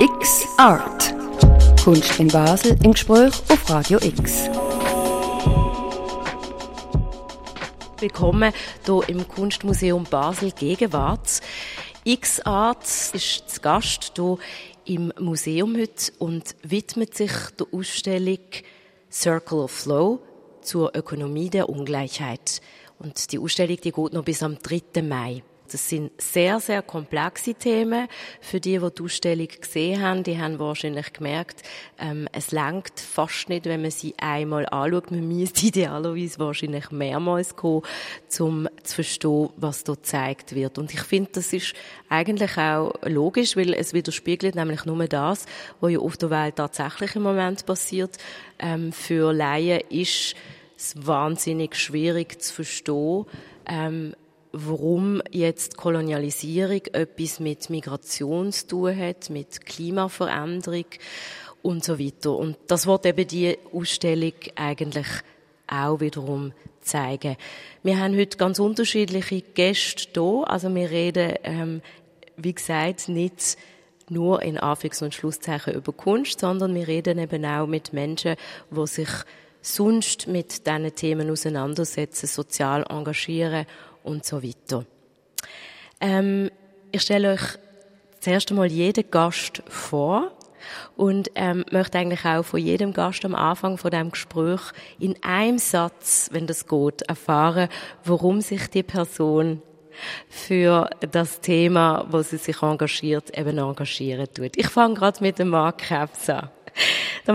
X Art. Kunst in Basel im Gespräch auf Radio X. Willkommen hier im Kunstmuseum Basel Gegenwart. X Art ist zu Gast hier im Museum heute und widmet sich der Ausstellung Circle of Flow zur Ökonomie der Ungleichheit. Und die Ausstellung die geht noch bis am 3. Mai. Das sind sehr, sehr komplexe Themen. Für die, die die Ausstellung gesehen haben, die haben wahrscheinlich gemerkt, ähm, es langt fast nicht, wenn man sie einmal anschaut. Man müsste idealerweise wahrscheinlich mehrmals kommen, um zu verstehen, was dort gezeigt wird. Und ich finde, das ist eigentlich auch logisch, weil es widerspiegelt nämlich nur das, was ja auf der Welt tatsächlich im Moment passiert. Ähm, für Laien ist es wahnsinnig schwierig zu verstehen, ähm, warum jetzt Kolonialisierung etwas mit Migration zu tun hat, mit Klimaveränderung und so weiter. Und das wird eben die Ausstellung eigentlich auch wiederum zeigen. Wir haben heute ganz unterschiedliche Gäste da. Also wir reden, ähm, wie gesagt, nicht nur in Anführungs- und Schlusszeichen über Kunst, sondern wir reden eben auch mit Menschen, die sich sonst mit diesen Themen auseinandersetzen, sozial engagieren und so weiter. Ähm, ich stelle euch zuerst einmal jeden Gast vor und ähm, möchte eigentlich auch von jedem Gast am Anfang von dem Gespräch in einem Satz, wenn das geht, erfahren, warum sich die Person für das Thema, wo sie sich engagiert, eben engagieren tut. Ich fange gerade mit dem Mark Krebs an. Der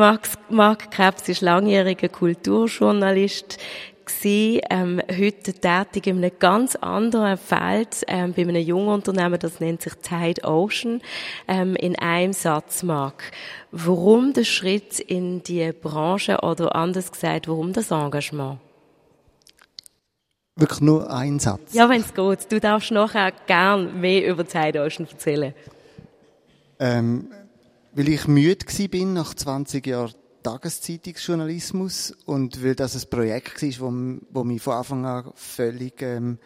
Mark, Krebs ist langjähriger Kulturjournalist, gewesen, ähm, heute tätig in einem ganz anderen Feld, ähm, bei einem jungen Unternehmen, das nennt sich Tide Ocean, ähm, in einem Satz, Mark. Warum der Schritt in die Branche oder anders gesagt, warum das Engagement? Wirklich nur ein Satz? Ja, wenn es geht. Du darfst nachher gern mehr über Tide Ocean erzählen. Ähm, weil ich müde bin nach 20 Jahren Tageszeitungsjournalismus und weil das ein Projekt war, wo, wo mich von Anfang an völlig, ähm,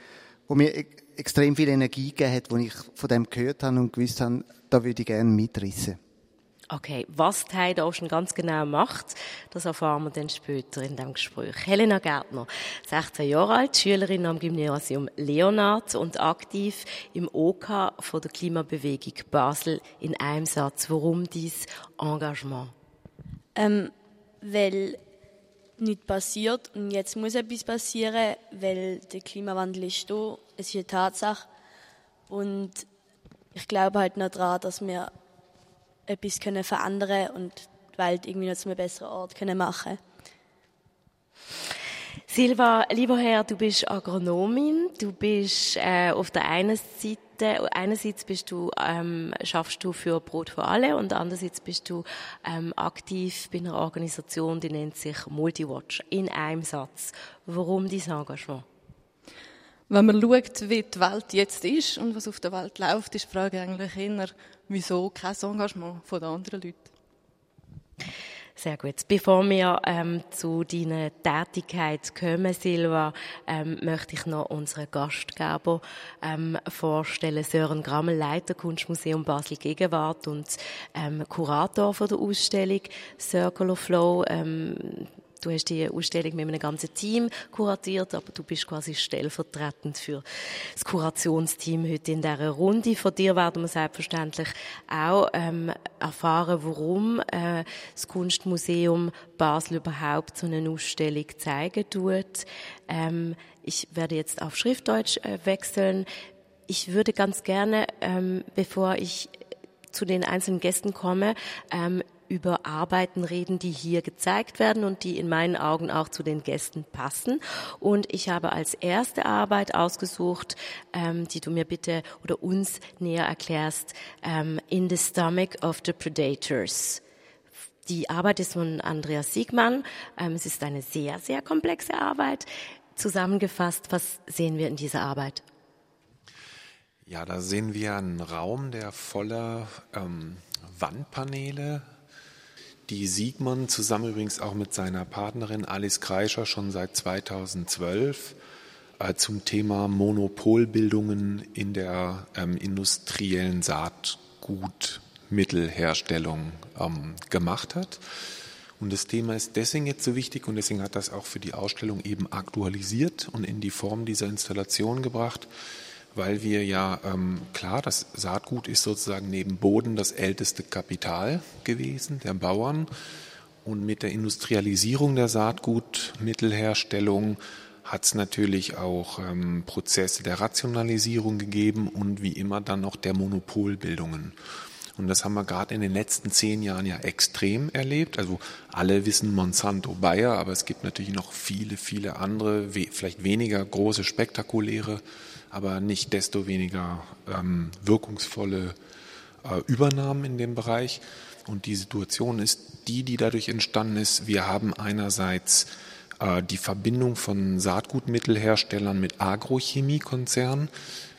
wo mir e extrem viel Energie gegeben hat, wo ich von dem gehört habe und gewusst habe, da würde ich gerne mitrissen. Okay, was Tide Ocean ganz genau macht, das erfahren wir dann später in dem Gespräch. Helena Gärtner, 16 Jahre alt, Schülerin am Gymnasium Leonard und aktiv im OK von der Klimabewegung Basel. In einem Satz, warum dies Engagement? Ähm, weil nichts passiert und jetzt muss etwas passieren, weil der Klimawandel ist da, es ist eine Tatsache. Und ich glaube halt noch daran, dass wir etwas können verändern und die Welt irgendwie noch zu einem besseren Ort können machen. Silva, lieber Herr, du bist Agronomin, du bist äh, auf der einen Seite einerseits bist du, ähm, schaffst du für Brot für alle und andererseits bist du ähm, aktiv bei einer Organisation, die nennt sich Multiwatch. In einem Satz. Warum dein Engagement? Wenn man schaut, wie die Welt jetzt ist und was auf der Welt läuft, ist die Frage eigentlich eher, wieso kein Engagement von den anderen Leuten? Sehr gut. Bevor wir ähm, zu deiner Tätigkeit kommen, Silva, ähm, möchte ich noch unseren Gastgeber ähm, vorstellen. Sören Grammel, Leiter Kunstmuseum Basel Gegenwart und ähm, Kurator von der Ausstellung Circle of Flow. Du hast die Ausstellung mit einem ganzen Team kuratiert, aber du bist quasi stellvertretend für das Kurationsteam heute in dieser Runde. Von dir werden wir selbstverständlich auch ähm, erfahren, warum äh, das Kunstmuseum Basel überhaupt so eine Ausstellung zeigen tut. Ähm, ich werde jetzt auf Schriftdeutsch äh, wechseln. Ich würde ganz gerne, ähm, bevor ich zu den einzelnen Gästen komme, ähm, über Arbeiten reden, die hier gezeigt werden und die in meinen Augen auch zu den Gästen passen. Und ich habe als erste Arbeit ausgesucht, ähm, die du mir bitte oder uns näher erklärst, ähm, In the Stomach of the Predators. Die Arbeit ist von Andreas Siegmann. Ähm, es ist eine sehr, sehr komplexe Arbeit. Zusammengefasst, was sehen wir in dieser Arbeit? Ja, da sehen wir einen Raum, der voller ähm, Wandpaneele die Siegmann zusammen übrigens auch mit seiner Partnerin Alice Kreischer schon seit 2012 äh, zum Thema Monopolbildungen in der ähm, industriellen Saatgutmittelherstellung ähm, gemacht hat. Und das Thema ist deswegen jetzt so wichtig und deswegen hat das auch für die Ausstellung eben aktualisiert und in die Form dieser Installation gebracht, weil wir ja, ähm, klar, das Saatgut ist sozusagen neben Boden das älteste Kapital gewesen der Bauern. Und mit der Industrialisierung der Saatgutmittelherstellung hat es natürlich auch ähm, Prozesse der Rationalisierung gegeben und wie immer dann noch der Monopolbildungen. Und das haben wir gerade in den letzten zehn Jahren ja extrem erlebt. Also alle wissen Monsanto Bayer, aber es gibt natürlich noch viele, viele andere, vielleicht weniger große, spektakuläre, aber nicht desto weniger ähm, wirkungsvolle äh, Übernahmen in dem Bereich. Und die Situation ist die, die dadurch entstanden ist. Wir haben einerseits äh, die Verbindung von Saatgutmittelherstellern mit Agrochemiekonzernen.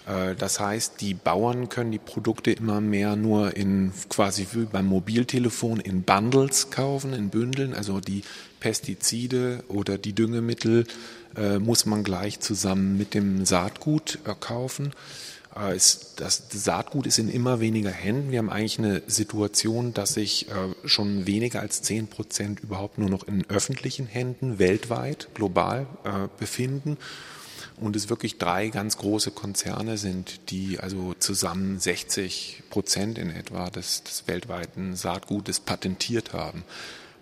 Äh, das heißt, die Bauern können die Produkte immer mehr nur in quasi wie beim Mobiltelefon in Bundles kaufen, in Bündeln. Also die Pestizide oder die Düngemittel äh, muss man gleich zusammen mit dem Saatgut äh, kaufen. Äh, ist, das Saatgut ist in immer weniger Händen. Wir haben eigentlich eine Situation, dass sich äh, schon weniger als zehn Prozent überhaupt nur noch in öffentlichen Händen weltweit, global befinden und es wirklich drei ganz große Konzerne sind, die also zusammen 60 Prozent in etwa des, des weltweiten Saatgutes patentiert haben.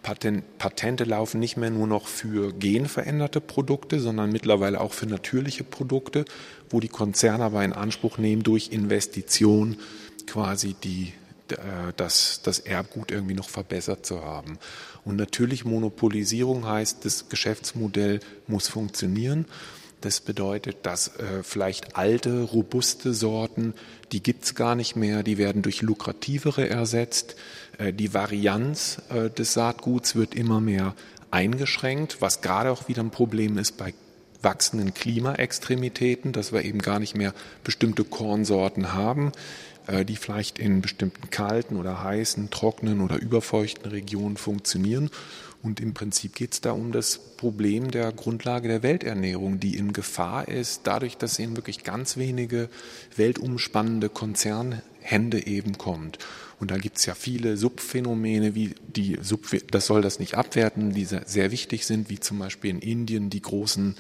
Patent, Patente laufen nicht mehr nur noch für genveränderte Produkte, sondern mittlerweile auch für natürliche Produkte, wo die Konzerne aber in Anspruch nehmen, durch Investition quasi die, äh, das, das Erbgut irgendwie noch verbessert zu haben. Und natürlich Monopolisierung heißt, das Geschäftsmodell muss funktionieren. Das bedeutet, dass äh, vielleicht alte, robuste Sorten, die gibt's gar nicht mehr, die werden durch lukrativere ersetzt. Äh, die Varianz äh, des Saatguts wird immer mehr eingeschränkt, was gerade auch wieder ein Problem ist bei wachsenden Klimaextremitäten, dass wir eben gar nicht mehr bestimmte Kornsorten haben, äh, die vielleicht in bestimmten kalten oder heißen, trockenen oder überfeuchten Regionen funktionieren und im Prinzip geht es da um das Problem der Grundlage der Welternährung, die in Gefahr ist, dadurch, dass eben wirklich ganz wenige weltumspannende Konzernhände eben kommt. Und da gibt es ja viele Subphänomene, wie die Sub das soll das nicht abwerten, die sehr wichtig sind, wie zum Beispiel in Indien die großen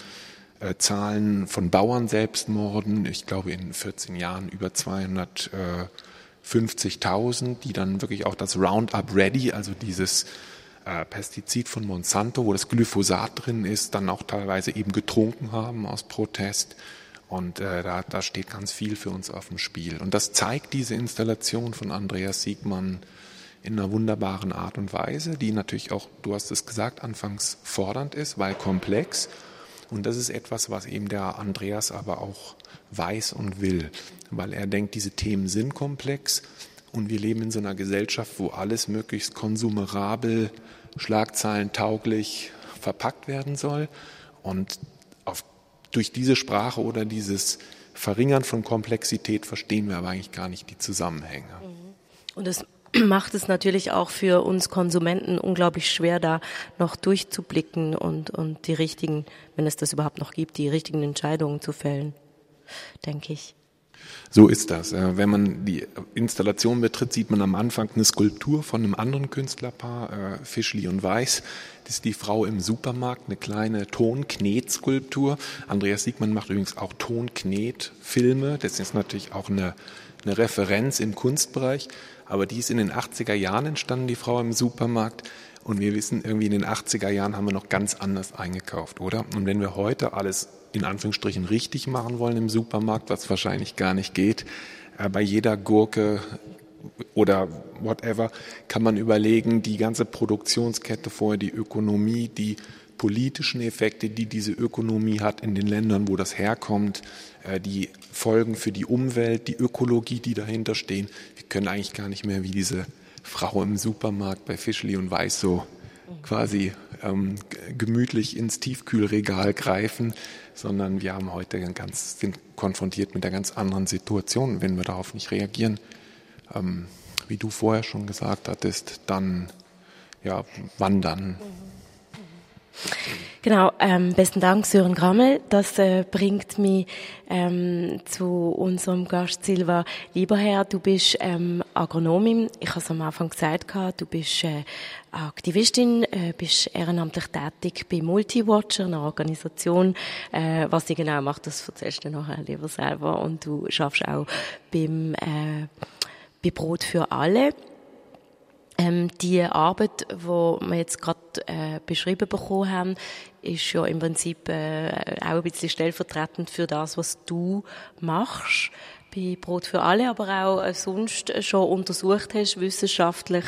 äh, Zahlen von Bauern-Selbstmorden. Ich glaube in 14 Jahren über 250.000, die dann wirklich auch das Roundup Ready, also dieses äh, Pestizid von Monsanto, wo das Glyphosat drin ist, dann auch teilweise eben getrunken haben aus Protest. Und äh, da, da steht ganz viel für uns auf dem Spiel. Und das zeigt diese Installation von Andreas Siegmann in einer wunderbaren Art und Weise, die natürlich auch, du hast es gesagt, anfangs fordernd ist, weil komplex. Und das ist etwas, was eben der Andreas aber auch weiß und will, weil er denkt, diese Themen sind komplex und wir leben in so einer Gesellschaft, wo alles möglichst konsumerabel, schlagzeilentauglich verpackt werden soll. Und auf, durch diese Sprache oder dieses Verringern von Komplexität verstehen wir aber eigentlich gar nicht die Zusammenhänge. Und das macht es natürlich auch für uns Konsumenten unglaublich schwer, da noch durchzublicken und, und die richtigen, wenn es das überhaupt noch gibt, die richtigen Entscheidungen zu fällen, denke ich. So ist das. Wenn man die Installation betritt, sieht man am Anfang eine Skulptur von einem anderen Künstlerpaar, äh, Fischli und Weiß. Das ist die Frau im Supermarkt, eine kleine Tonknet-Skulptur. Andreas Siegmann macht übrigens auch Tonknet-Filme. Das ist natürlich auch eine, eine Referenz im Kunstbereich. Aber die ist in den 80er Jahren entstanden, die Frau im Supermarkt. Und wir wissen, irgendwie in den 80er Jahren haben wir noch ganz anders eingekauft, oder? Und wenn wir heute alles in Anführungsstrichen richtig machen wollen im Supermarkt, was wahrscheinlich gar nicht geht. Äh, bei jeder Gurke oder whatever kann man überlegen, die ganze Produktionskette vorher, die Ökonomie, die politischen Effekte, die diese Ökonomie hat in den Ländern, wo das herkommt, äh, die Folgen für die Umwelt, die Ökologie, die dahinter stehen. Wir können eigentlich gar nicht mehr wie diese Frau im Supermarkt bei Fischli und Weiß so quasi ähm, gemütlich ins Tiefkühlregal greifen, sondern wir haben heute ganz, sind konfrontiert mit einer ganz anderen Situation. Wenn wir darauf nicht reagieren, ähm, wie du vorher schon gesagt hattest, dann ja, wandern. Genau, ähm, besten Dank, Sören Grammel. Das äh, bringt mich ähm, zu unserem Gast Silva Lieberherr. Du bist ähm, Agronomin. Ich habe es am Anfang gesagt, du bist äh, Aktivistin, äh, bist ehrenamtlich tätig bei Multiwatcher, einer Organisation. Äh, was sie genau macht, das erzählst du nachher lieber selber. Und du schaffst auch beim, äh, bei Brot für alle. Ähm, die Arbeit, die wir jetzt gerade äh, beschrieben bekommen haben, ist ja im Prinzip äh, auch ein bisschen stellvertretend für das, was du machst bei Brot für alle, aber auch äh, sonst schon untersucht hast, wissenschaftlich.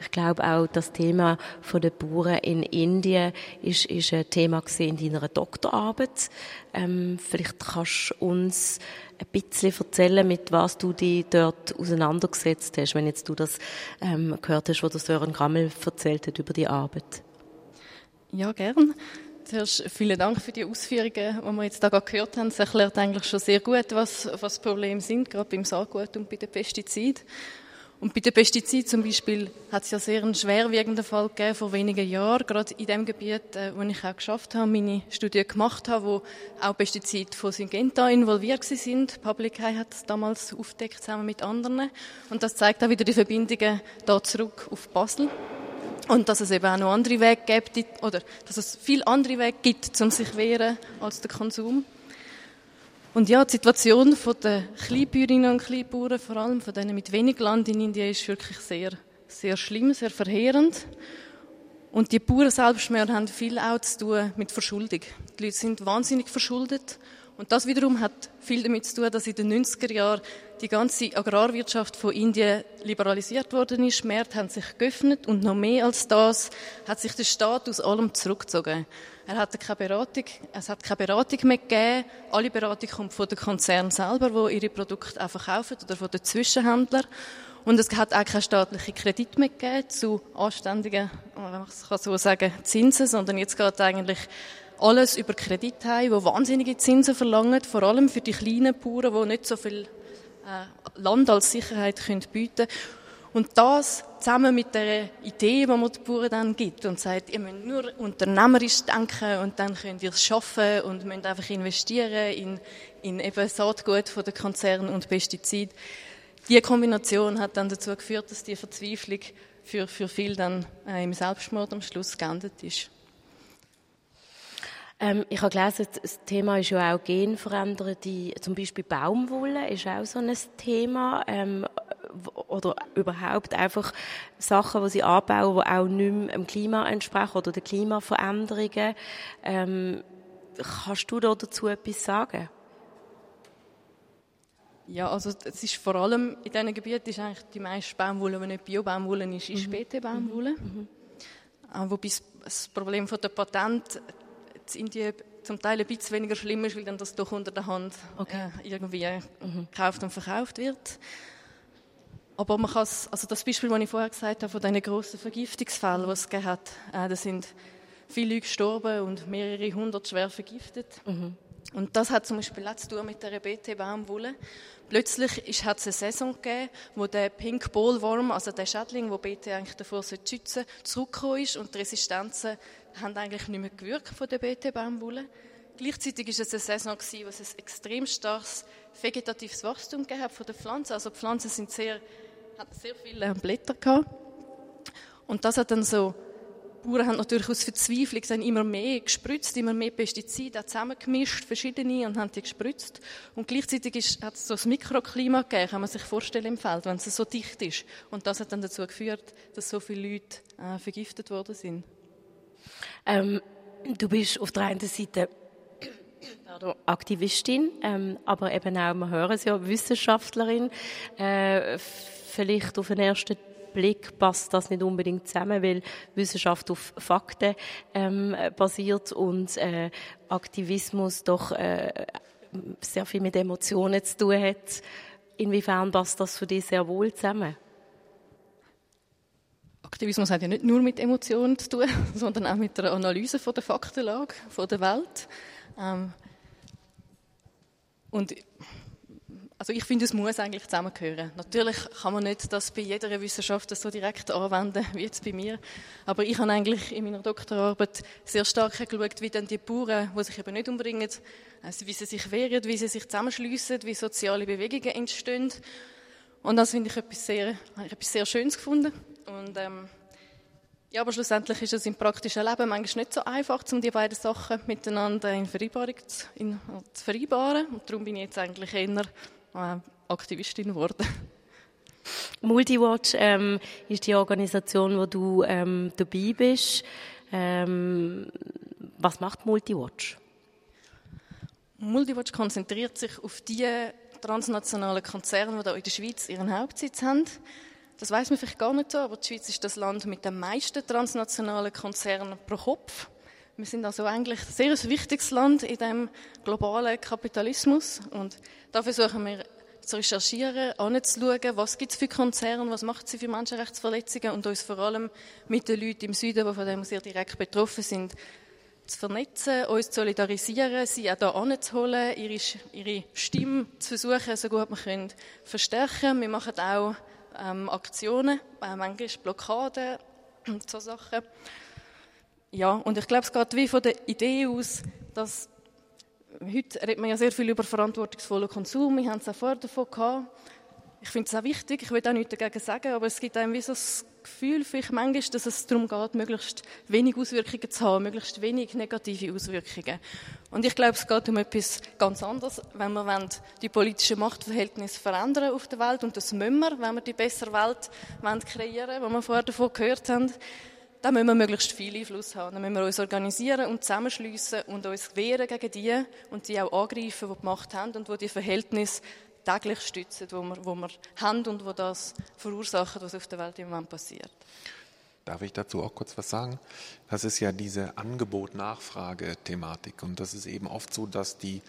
Ich glaube auch das Thema von den Bauern in Indien ist, ist ein Thema in deiner Doktorarbeit. Ähm, vielleicht kannst du uns ein bisschen erzählen, mit was du dich dort auseinandergesetzt hast, wenn jetzt du das ähm, gehört hast, was der Sören Grammel erzählt hat über die Arbeit. Ja, gern. Zuerst vielen Dank für die Ausführungen, die wir jetzt da gerade gehört haben. Es erklärt eigentlich schon sehr gut, was, was Probleme sind, gerade beim Saatgut und bei den Pestiziden. Und bei den Pestiziden zum Beispiel hat es ja sehr einen schwerwiegenden Fall gegeben vor wenigen Jahren, gerade in dem Gebiet, äh, wo ich auch geschafft habe, meine Studie gemacht habe, wo auch Pestizide von Syngenta involviert sind. Public Eye hat das damals aufdeckt, zusammen mit anderen. Und das zeigt auch wieder die Verbindungen da zurück auf Basel. Und dass es eben auch noch andere Wege gibt, oder dass es viel andere Wege gibt, um sich wehren als der Konsum. Und ja, die Situation der Kleinbäuerinnen und Kleinbauern, vor allem von denen mit wenig Land in Indien, ist wirklich sehr, sehr schlimm, sehr verheerend. Und die Bauern selbst haben viel auch zu tun mit Verschuldung. Die Leute sind wahnsinnig verschuldet und das wiederum hat viel damit zu tun, dass in den 90er Jahren die ganze Agrarwirtschaft von Indien liberalisiert worden ist. Märkte haben sich geöffnet und noch mehr als das hat sich der Staat aus allem zurückgezogen. Er hatte keine Beratung, es hat keine Beratung mehr gegeben. Alle Beratung kommt von den Konzernen selber, wo ihre Produkte auch verkaufen oder von den Zwischenhändlern. Und es hat auch keine staatliche Kredit mehr gegeben zu anständigen, man es so sagen, Zinsen, sondern jetzt geht eigentlich alles über Kredit haben, die wahnsinnige Zinsen verlangen, vor allem für die kleinen Bauern, die nicht so viel äh, Land als Sicherheit können bieten Und das zusammen mit der Idee, die man den Bauern dann gibt und sagt, ihr müsst nur unternehmerisch denken und dann könnt ihr es schaffen und müsst einfach investieren in, in eben Saatgut von den Konzernen und Pestizid. Die Kombination hat dann dazu geführt, dass die Verzweiflung für, für viele dann äh, im Selbstmord am Schluss geendet ist. Ähm, ich habe gelesen, das Thema ist ja auch genveränderte, zum Beispiel Baumwolle ist auch so ein Thema. Ähm, oder überhaupt einfach Sachen, die sie anbauen, die auch nicht mehr dem Klima entsprechen oder den Klimaveränderungen. Ähm, kannst du da dazu etwas sagen? Ja, also es ist vor allem in diesen Gebieten ist eigentlich die meiste Baumwolle, die nicht Bio-Baumwolle ist, ist mhm. BT-Baumwolle. Mhm. Äh, wobei das Problem von der Patent in Indien zum Teil ein bisschen weniger schlimm ist, weil dann das doch unter der Hand okay. äh, irgendwie mhm. gekauft und verkauft wird. Aber man kann also das Beispiel, das ich vorher gesagt habe, von diesen grossen Vergiftungsfällen, die es gegeben hat, äh, da sind viele Leute gestorben und mehrere hundert schwer vergiftet. Mhm. Und das hat zum Beispiel auch zu tun mit der BT-Baumwolle. Plötzlich hat es eine Saison gegeben, wo der Pink Bollworm, also der Schädling, wo BT eigentlich davor schützen sollte, zurückgekommen ist und die Resistenzen haben eigentlich nicht mehr gewirkt von der BT-Baumwolle. Gleichzeitig war es eine Saison, wo es ein extrem starkes vegetatives Wachstum hat von den Pflanzen. Also die Pflanzen sind sehr, hatten sehr viele Blätter gehabt. Und das hat dann so Bauern haben natürlich aus Verzweiflung dann immer mehr gespritzt, immer mehr Pestizide zusammengemischt, verschiedene, und haben die gespritzt. Und gleichzeitig ist, hat es so ein Mikroklima gegeben, kann man sich vorstellen im Feld, wenn es so dicht ist. Und das hat dann dazu geführt, dass so viele Leute äh, vergiftet worden sind. Ähm, du bist auf der einen Seite Aktivistin, ähm, aber eben auch, wir hören es ja, Wissenschaftlerin. Äh, vielleicht auf den ersten Blick passt das nicht unbedingt zusammen, weil Wissenschaft auf Fakten ähm, basiert und äh, Aktivismus doch äh, sehr viel mit Emotionen zu tun hat. Inwiefern passt das für dich sehr wohl zusammen? Aktivismus hat ja nicht nur mit Emotionen zu tun, sondern auch mit der Analyse von der Faktenlage von der Welt. Ähm, und also ich finde, es muss eigentlich zusammengehören. Natürlich kann man nicht das bei jeder Wissenschaft so direkt anwenden, wie jetzt bei mir. Aber ich habe eigentlich in meiner Doktorarbeit sehr stark geschaut, wie dann die Bauern, die sich eben nicht umbringen, also wie sie sich wehren, wie sie sich zusammenschliessen, wie soziale Bewegungen entstehen. Und das finde ich etwas sehr, ich etwas sehr Schönes gefunden. Und, ähm, ja, aber schlussendlich ist es im praktischen Leben manchmal nicht so einfach, um die beiden Sachen miteinander in Vereinbarung zu, in, zu vereinbaren. Und darum bin ich jetzt eigentlich eher äh, Aktivistin geworden. Multiwatch ähm, ist die Organisation, wo du ähm, dabei bist. Ähm, was macht Multiwatch? Multiwatch konzentriert sich auf die transnationalen Konzerne, die in der Schweiz ihren Hauptsitz haben. Das weiß man vielleicht gar nicht so, aber die Schweiz ist das Land mit den meisten transnationalen Konzernen pro Kopf. Wir sind also eigentlich ein sehr wichtiges Land in dem globalen Kapitalismus und da versuchen wir zu recherchieren, anzuschauen, was gibt es für Konzerne, was macht sie für Menschenrechtsverletzungen und uns vor allem mit den Leuten im Süden, die von dem sehr direkt betroffen sind, zu vernetzen, uns zu solidarisieren, sie auch hier anzuholen, ihre, ihre Stimme zu versuchen, so gut wir können, verstärken. Wir machen auch ähm, Aktionen, äh, manchmal Blockaden und so Sachen. Ja, und ich glaube, es geht wie von der Idee aus, dass heute redet man ja sehr viel über verantwortungsvollen Konsum. Wir haben es auch vorher davon gehabt. Ich finde es auch wichtig, ich will auch nichts dagegen sagen, aber es gibt einem wie so das Gefühl, vielleicht manchmal, dass es darum geht, möglichst wenig Auswirkungen zu haben, möglichst wenig negative Auswirkungen. Und ich glaube, es geht um etwas ganz anderes, wenn wir die politischen Machtverhältnisse verändern auf der Welt, und das müssen wir, wenn wir die bessere Welt kreieren wollen, die wir vorher davon gehört haben, dann müssen wir möglichst viel Einfluss haben. Dann müssen wir uns organisieren und zusammenschliessen und uns wehren gegen die und die auch angreifen, die die Macht haben und die die Verhältnisse täglich stützen, wo wir, wir haben und wo das verursachen, was auf der Welt im Moment passiert. Darf ich dazu auch kurz was sagen? Das ist ja diese Angebot-Nachfrage-Thematik. Und das ist eben oft so, dass die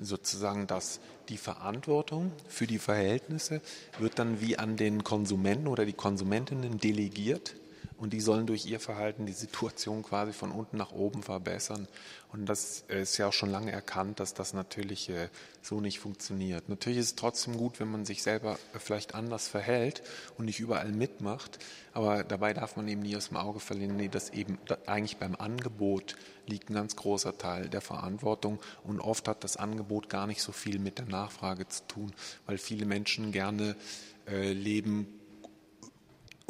sozusagen, dass die Verantwortung für die Verhältnisse wird dann wie an den Konsumenten oder die Konsumentinnen delegiert und die sollen durch ihr Verhalten die Situation quasi von unten nach oben verbessern. Und das ist ja auch schon lange erkannt, dass das natürlich äh, so nicht funktioniert. Natürlich ist es trotzdem gut, wenn man sich selber vielleicht anders verhält und nicht überall mitmacht, aber dabei darf man eben nie aus dem Auge verlieren, nee, dass eben eigentlich beim Angebot liegt ein ganz großer Teil der Verantwortung und oft hat das Angebot gar nicht so viel mit der Nachfrage zu tun, weil viele Menschen gerne äh, leben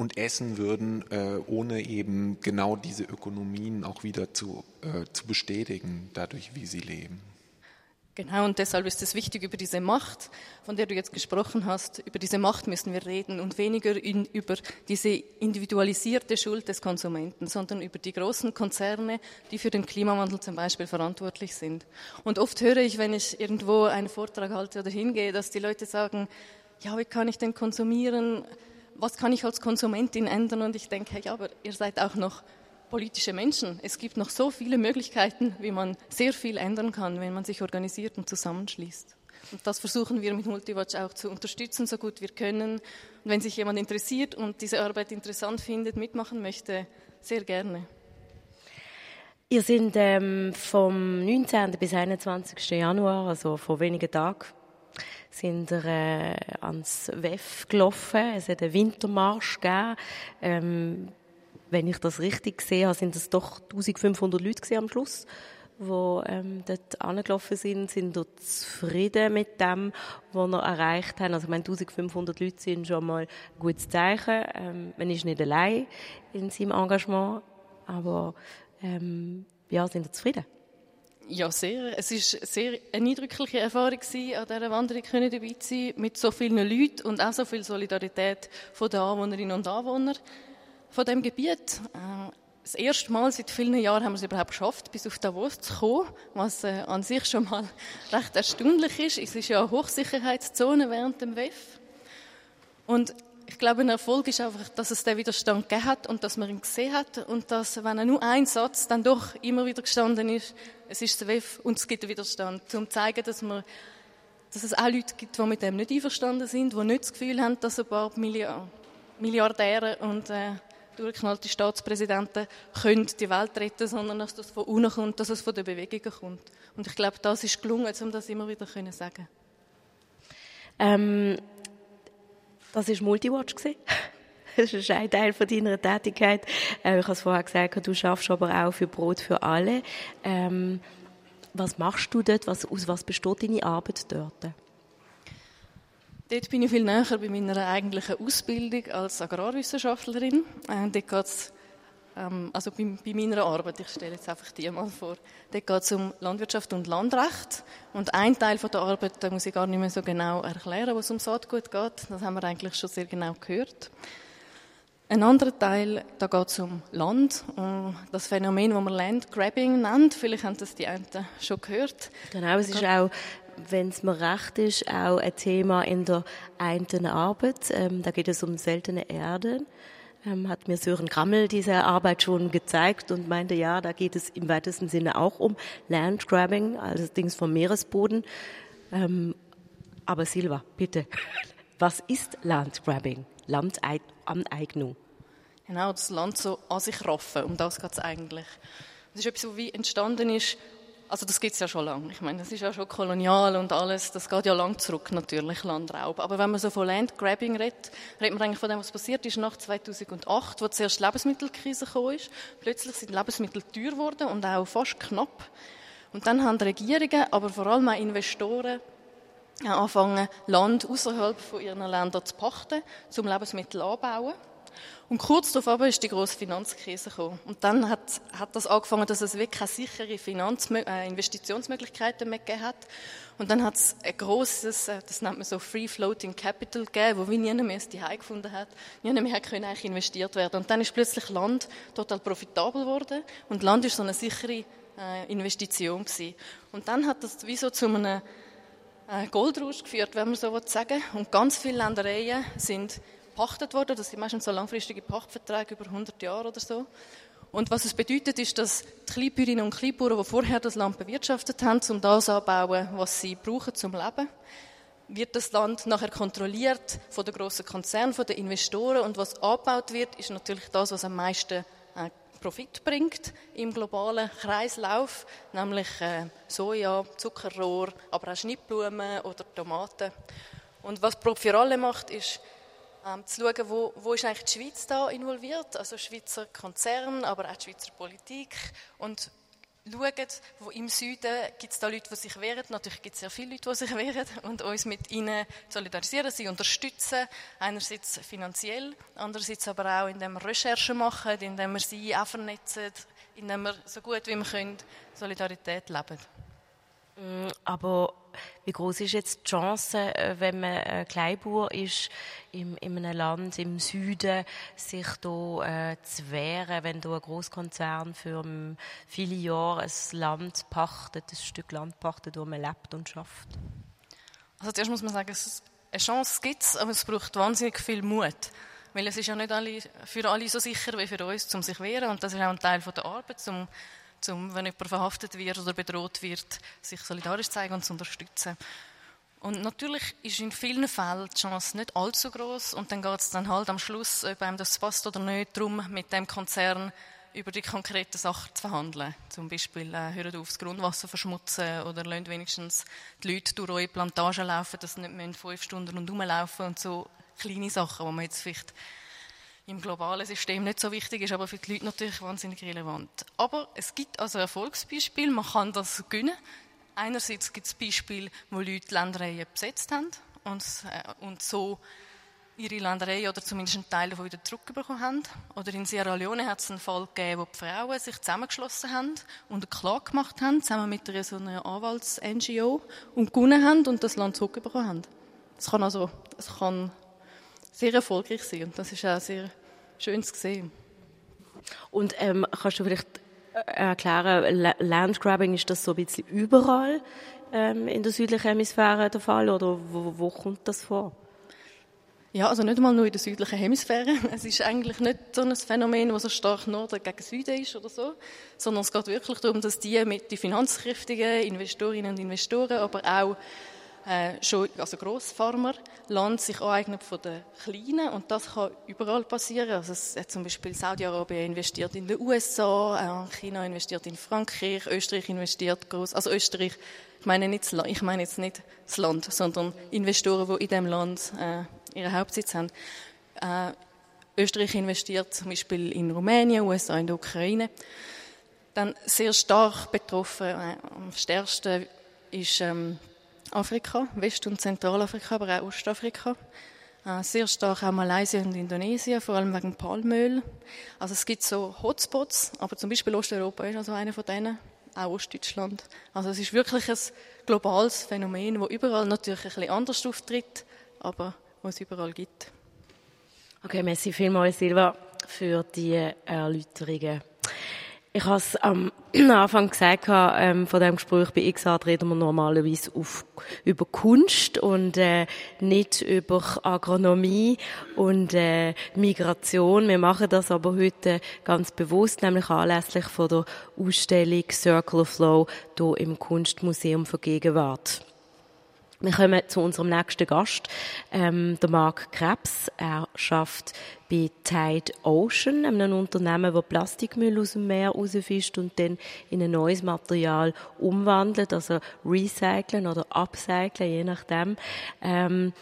und essen würden, äh, ohne eben genau diese Ökonomien auch wieder zu, äh, zu bestätigen, dadurch, wie sie leben. Genau, und deshalb ist es wichtig, über diese Macht, von der du jetzt gesprochen hast, über diese Macht müssen wir reden und weniger in, über diese individualisierte Schuld des Konsumenten, sondern über die großen Konzerne, die für den Klimawandel zum Beispiel verantwortlich sind. Und oft höre ich, wenn ich irgendwo einen Vortrag halte oder hingehe, dass die Leute sagen, ja, wie kann ich denn konsumieren? Was kann ich als Konsumentin ändern? Und ich denke, ja, aber ihr seid auch noch politische Menschen. Es gibt noch so viele Möglichkeiten, wie man sehr viel ändern kann, wenn man sich organisiert und zusammenschließt. Und das versuchen wir mit Multiwatch auch zu unterstützen, so gut wir können. Und wenn sich jemand interessiert und diese Arbeit interessant findet, mitmachen möchte, sehr gerne. Ihr seid ähm, vom 19. bis 21. Januar, also vor wenigen Tagen, sind wir äh, ans WEF gelaufen. Es hat einen Wintermarsch gegeben. Ähm, wenn ich das richtig gesehen habe, sind es doch 1500 Leute am Schluss, die ähm, dort angelaufen sind, sind dort zufrieden mit dem, was wir erreicht haben. Also ich meine, 1500 Leute sind schon mal ein gutes Zeichen. Ähm, man ist nicht allein in seinem Engagement, aber ähm, ja, sind zufrieden. Ja, sehr. Es war sehr eine eindrückliche Erfahrung gewesen, an dieser Wanderung können dabei zu sein, mit so vielen Leuten und auch so viel Solidarität von den Anwohnerinnen und Anwohnern von dem Gebiet. Äh, das erste Mal seit vielen Jahren haben wir es überhaupt geschafft, bis auf Davos zu kommen, was äh, an sich schon mal recht erstaunlich ist. Es ist ja eine Hochsicherheitszone während dem WEF. Und ich glaube, ein Erfolg ist einfach, dass es den Widerstand gegeben hat und dass man ihn gesehen hat und dass, wenn er nur ein Satz dann doch immer wieder gestanden ist, es ist WEF und es gibt einen Widerstand, um zu zeigen, dass, man, dass es auch Leute gibt, die mit dem nicht einverstanden sind, die nicht das Gefühl haben, dass ein paar Milliardäre und äh, durchgeknallte Staatspräsidenten können die Welt retten, sondern dass das von unten kommt, dass es von den Bewegungen kommt. Und ich glaube, das ist gelungen, um das immer wieder zu sagen. Ähm, das war Multiwatch. Das ist ein Teil von deiner Tätigkeit. Äh, ich habe es vorher gesagt, du schaffst aber auch für Brot für alle. Ähm, was machst du dort? Aus was besteht deine Arbeit dort? Dort bin ich viel näher bei meiner eigentlichen Ausbildung als Agrarwissenschaftlerin. Äh, dort geht's, ähm, also bei, bei, meiner Arbeit, ich stelle jetzt einfach die mal vor, dort geht es um Landwirtschaft und Landrecht. Und ein Teil von der Arbeit, da muss ich gar nicht mehr so genau erklären, was um Saatgut geht. Das haben wir eigentlich schon sehr genau gehört. Ein anderer Teil, da geht es um Land, um das Phänomen, das man Landgrabbing nennt. Vielleicht haben das die einen schon gehört. Genau, es ist auch, wenn es mir recht ist, auch ein Thema in der einen Arbeit. Ähm, da geht es um seltene Erden. Ähm, hat mir Sören Grammel diese Arbeit schon gezeigt und meinte, ja, da geht es im weitesten Sinne auch um Landgrabbing, also Dings vom Meeresboden. Ähm, aber Silva, bitte, was ist Landgrabbing? Landaneignung. Genau, das Land so an sich raffen, um das geht es eigentlich. Das ist etwas, was wie entstanden ist, also das gibt es ja schon lange. Ich meine, das ist ja schon kolonial und alles, das geht ja lang zurück natürlich, Landraub. Aber wenn man so von Landgrabbing redet, redet man eigentlich von dem, was passiert ist nach 2008, wo zuerst die Lebensmittelkrise gekommen ist. Plötzlich sind Lebensmittel teuer geworden und auch fast knapp. Und dann haben Regierungen, aber vor allem auch Investoren anfangen, Land außerhalb von ihren Ländern zu pachten, zum Lebensmittel anbauen. Und kurz darauf ist die große Finanzkrise gekommen. Und dann hat, hat das angefangen, dass es wirklich keine sichere Finanz äh, Investitionsmöglichkeiten mehr gegeben hat. Und dann hat es ein großes, äh, das nennt man so Free Floating Capital gegeben, wo wie niemand mehr die gefunden hat. Niemand mehr können eigentlich investiert werden. Und dann ist plötzlich Land total profitabel geworden. Und Land ist so eine sichere äh, Investition gewesen. Und dann hat das wie so zu einem äh, Goldrausch geführt, wenn man so sagen will. Und ganz viele Ländereien sind gepachtet worden. Das sind meistens so langfristige Pachtverträge über 100 Jahre oder so. Und was es bedeutet, ist, dass die Kleinbäuerinnen und Kleinbauern, die vorher das Land bewirtschaftet haben, um das anzubauen, was sie brauchen zum Leben, wird das Land nachher kontrolliert von den grossen Konzernen, von den Investoren. Und was angebaut wird, ist natürlich das, was am meisten äh, Profit bringt im globalen Kreislauf, nämlich äh, Soja, Zuckerrohr, aber auch Schnittblumen oder Tomaten. Und was alle macht, ist ähm, zu schauen, wo, wo ist eigentlich die Schweiz da involviert, also Schweizer Konzern, aber auch die Schweizer Politik und schauen, wo im Süden gibt es da Leute, die sich wehren. Natürlich gibt es sehr viele Leute, die sich wehren und uns mit ihnen solidarisieren, sie unterstützen, einerseits finanziell, andererseits aber auch, indem wir Recherchen machen, indem wir sie auch vernetzen, indem wir so gut wie wir können Solidarität leben. Mm, aber wie groß ist jetzt die Chance, äh, wenn man ein Kleinbauer ist, in, in einem Land im Süden, sich da äh, zu wehren, wenn da ein Großkonzern für viele Jahre ein Land pachtet, ein Stück Land pachtet, wo man lebt und schafft? Also zuerst muss man sagen, eine Chance gibt es, aber es braucht wahnsinnig viel Mut. Weil es ist ja nicht alle, für alle so sicher wie für uns, um sich zu wehren. Und das ist auch ein Teil der Arbeit, um um, wenn jemand verhaftet wird oder bedroht wird, sich solidarisch zu zeigen und zu unterstützen. Und natürlich ist in vielen Fällen die Chance nicht allzu groß und dann geht es dann halt am Schluss, ob einem das passt oder nicht, darum, mit dem Konzern über die konkreten Sachen zu verhandeln. Zum Beispiel, äh, hört auf, das Grundwasser verschmutzen oder lasst wenigstens die Leute durch eure Plantagen laufen, dass sie nicht fünf Stunden rundherum laufen und so kleine Sachen, die man jetzt vielleicht im globalen System nicht so wichtig ist, aber für die Leute natürlich wahnsinnig relevant. Aber es gibt also Erfolgsbeispiele, man kann das gewinnen. Einerseits gibt es Beispiele, wo Leute Ländereien besetzt haben und, äh, und so ihre Ländereien oder zumindest einen Teil davon wieder zurückbekommen haben. Oder in Sierra Leone hat es einen Fall gegeben, wo die Frauen sich zusammengeschlossen haben und eine Klage gemacht haben, zusammen mit einer, so einer Anwalts-NGO und gewonnen haben und das Land zurückbekommen haben. Das kann also, es kann sehr erfolgreich sein und das ist auch sehr schön zu sehen. Und ähm, kannst du vielleicht äh, erklären, Landgrabbing, ist das so ein bisschen überall ähm, in der südlichen Hemisphäre der Fall oder wo, wo kommt das vor? Ja, also nicht mal nur in der südlichen Hemisphäre. Es ist eigentlich nicht so ein Phänomen, das so stark Norden gegen Süden ist oder so, sondern es geht wirklich darum, dass die mit die finanzkräftigen Investorinnen und Investoren, aber auch äh, schon, also Grossfarmer, Land sich aneignen von den Kleinen und das kann überall passieren. Also es, zum Beispiel Saudi-Arabien investiert in den USA, äh, China investiert in Frankreich, Österreich investiert groß, also Österreich, ich meine, nicht, ich meine jetzt nicht das Land, sondern Investoren, die in dem Land äh, ihren Hauptsitz haben. Äh, Österreich investiert zum Beispiel in Rumänien, USA in der Ukraine. Dann sehr stark betroffen, äh, am stärksten ist ähm, Afrika, West- und Zentralafrika, aber auch Ostafrika. Äh, sehr stark auch Malaysia und Indonesien, vor allem wegen Palmöl. Also es gibt so Hotspots, aber zum Beispiel Osteuropa ist also einer von denen, auch Ostdeutschland. Also es ist wirklich ein globales Phänomen, wo überall natürlich ein bisschen anders auftritt, aber was es überall gibt. Okay, merci vielmals, Silva, für die Erläuterungen. Ich habe es am Anfang gesagt, ähm, von dem Gespräch bei XAT reden wir normalerweise auf, über Kunst und äh, nicht über Agronomie und äh, Migration. Wir machen das aber heute ganz bewusst, nämlich anlässlich von der Ausstellung Circle of Flow hier im Kunstmuseum für Gegenwart. Wir kommen zu unserem nächsten Gast, ähm, der Marc Krebs. Er schafft bei Tide Ocean, einem Unternehmen, das Plastikmüll aus dem Meer rausfischt und dann in ein neues Material umwandelt, also recyceln oder upcyclen, je nachdem. Ähm,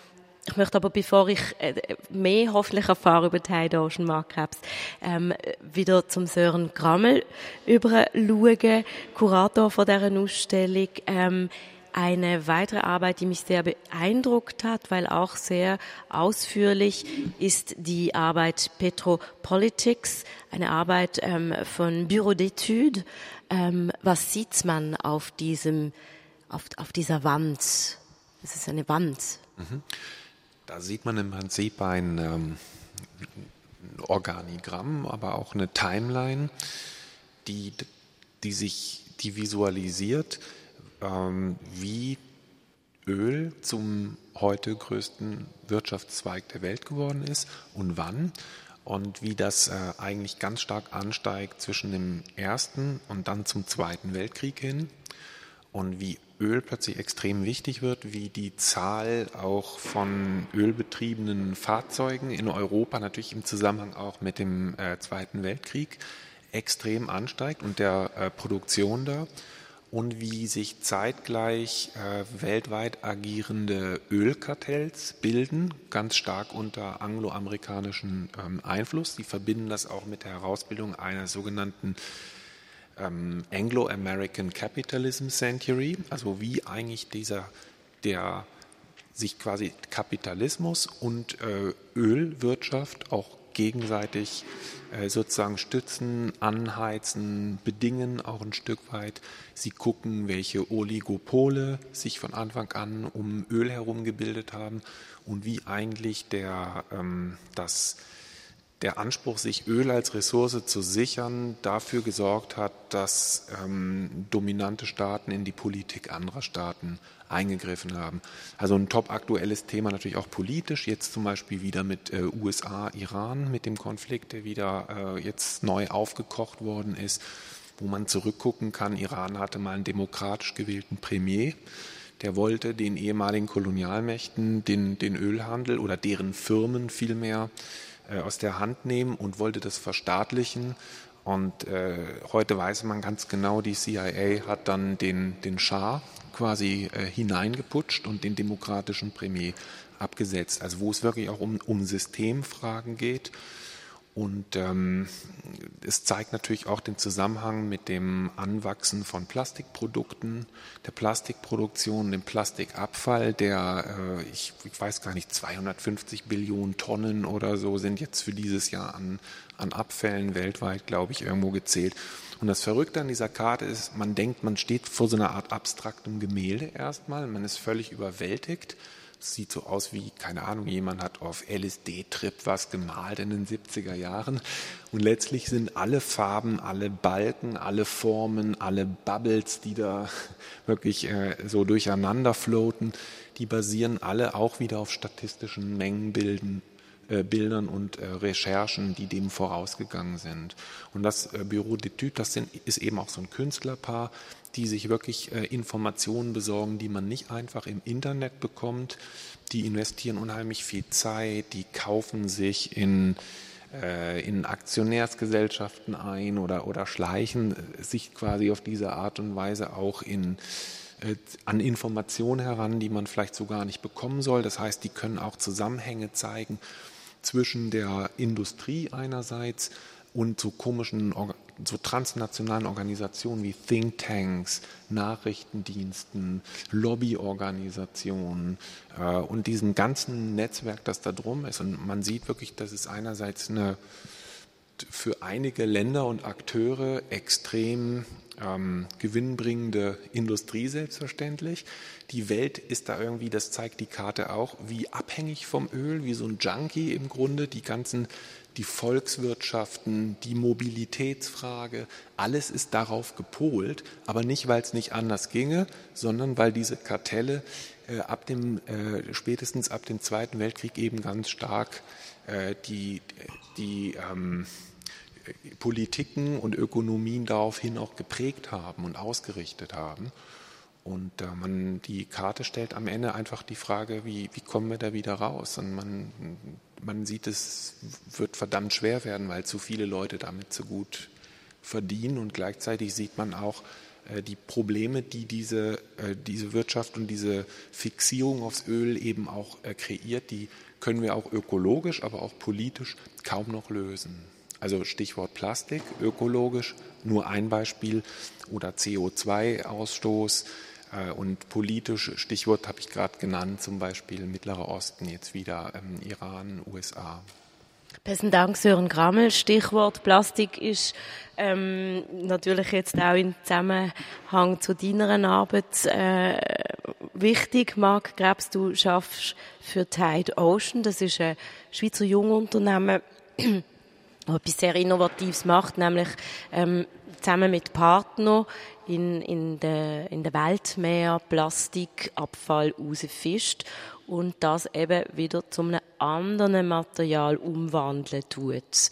ich möchte aber, bevor ich äh, mehr hoffentlich erfahre über Tide Ocean Mark Krebs, ähm, wieder zum Sören Grammel überschauen, Kurator von dieser Ausstellung. Ähm, eine weitere Arbeit, die mich sehr beeindruckt hat, weil auch sehr ausführlich ist die Arbeit Petropolitics, eine Arbeit ähm, von Bureau d'études. Ähm, was sieht man auf diesem, auf, auf dieser Wand? Es ist eine Wand. Mhm. Da sieht man im Prinzip ein ähm, Organigramm, aber auch eine Timeline, die, die sich, die visualisiert, ähm, wie Öl zum heute größten Wirtschaftszweig der Welt geworden ist und wann und wie das äh, eigentlich ganz stark ansteigt zwischen dem ersten und dann zum zweiten Weltkrieg hin und wie Öl plötzlich extrem wichtig wird, wie die Zahl auch von ölbetriebenen Fahrzeugen in Europa natürlich im Zusammenhang auch mit dem äh, Zweiten Weltkrieg extrem ansteigt und der äh, Produktion da und wie sich zeitgleich äh, weltweit agierende Ölkartells bilden, ganz stark unter angloamerikanischen ähm, Einfluss. Die verbinden das auch mit der Herausbildung einer sogenannten ähm, Anglo-American Capitalism Century, also wie eigentlich dieser der sich quasi Kapitalismus und äh, Ölwirtschaft auch gegenseitig äh, sozusagen stützen, anheizen, bedingen auch ein Stück weit. Sie gucken, welche Oligopole sich von Anfang an um Öl herum gebildet haben und wie eigentlich der, ähm, das, der Anspruch, sich Öl als Ressource zu sichern, dafür gesorgt hat, dass ähm, dominante Staaten in die Politik anderer Staaten eingegriffen haben. Also ein top aktuelles Thema natürlich auch politisch, jetzt zum Beispiel wieder mit äh, USA, Iran, mit dem Konflikt, der wieder äh, jetzt neu aufgekocht worden ist, wo man zurückgucken kann. Iran hatte mal einen demokratisch gewählten Premier. Der wollte den ehemaligen Kolonialmächten den, den Ölhandel oder deren Firmen vielmehr aus der Hand nehmen und wollte das verstaatlichen. Und äh, heute weiß man ganz genau, die CIA hat dann den, den Schah quasi äh, hineingeputscht und den demokratischen Premier abgesetzt. Also wo es wirklich auch um, um Systemfragen geht. Und ähm, es zeigt natürlich auch den Zusammenhang mit dem Anwachsen von Plastikprodukten, der Plastikproduktion, dem Plastikabfall, der, äh, ich, ich, weiß gar nicht, 250 Billionen Tonnen oder so sind jetzt für dieses Jahr an, an Abfällen weltweit, glaube ich, irgendwo gezählt. Und das Verrückte an dieser Karte ist, man denkt, man steht vor so einer Art abstraktem Gemälde erstmal, man ist völlig überwältigt. Sieht so aus wie, keine Ahnung, jemand hat auf LSD-Trip was gemalt in den 70er Jahren. Und letztlich sind alle Farben, alle Balken, alle Formen, alle Bubbles, die da wirklich äh, so durcheinander floaten, die basieren alle auch wieder auf statistischen Mengenbilden äh, Bildern und äh, Recherchen, die dem vorausgegangen sind. Und das äh, Büro d'Etude, das sind, ist eben auch so ein Künstlerpaar, die sich wirklich äh, Informationen besorgen, die man nicht einfach im Internet bekommt. Die investieren unheimlich viel Zeit, die kaufen sich in äh, in Aktionärsgesellschaften ein oder, oder schleichen sich quasi auf diese Art und Weise auch in, äh, an Informationen heran, die man vielleicht so gar nicht bekommen soll. Das heißt, die können auch Zusammenhänge zeigen zwischen der Industrie einerseits und so komischen, so transnationalen Organisationen wie Thinktanks, Nachrichtendiensten, Lobbyorganisationen äh, und diesem ganzen Netzwerk, das da drum ist. Und man sieht wirklich, dass es einerseits eine für einige Länder und Akteure extrem ähm, gewinnbringende Industrie selbstverständlich. Die Welt ist da irgendwie, das zeigt die Karte auch, wie abhängig vom Öl, wie so ein Junkie im Grunde, die ganzen die Volkswirtschaften, die Mobilitätsfrage, alles ist darauf gepolt, aber nicht, weil es nicht anders ginge, sondern weil diese Kartelle äh, ab dem, äh, spätestens ab dem Zweiten Weltkrieg eben ganz stark äh, die, die ähm, Politiken und Ökonomien daraufhin auch geprägt haben und ausgerichtet haben. Und äh, man, die Karte stellt am Ende einfach die Frage, wie, wie kommen wir da wieder raus? Und man man sieht, es wird verdammt schwer werden, weil zu viele Leute damit so gut verdienen und gleichzeitig sieht man auch äh, die Probleme, die diese, äh, diese Wirtschaft und diese Fixierung aufs Öl eben auch äh, kreiert, die können wir auch ökologisch, aber auch politisch kaum noch lösen. Also Stichwort Plastik, ökologisch, nur ein Beispiel, oder CO2-Ausstoß, äh, und politisch, Stichwort habe ich gerade genannt, zum Beispiel Mittlerer Osten, jetzt wieder ähm, Iran, USA. Besten Dank, Sören Grammel. Stichwort Plastik ist ähm, natürlich jetzt auch im Zusammenhang zu deiner Arbeit äh, wichtig. Marc Krebs, du schaffst für Tide Ocean. Das ist ein Schweizer Jungunternehmen, etwas sehr Innovatives macht, nämlich ähm, zusammen mit Partnern in, in der, in der Weltmeer Plastikabfall rausfischt und das eben wieder zu einem anderen Material umwandeln tut.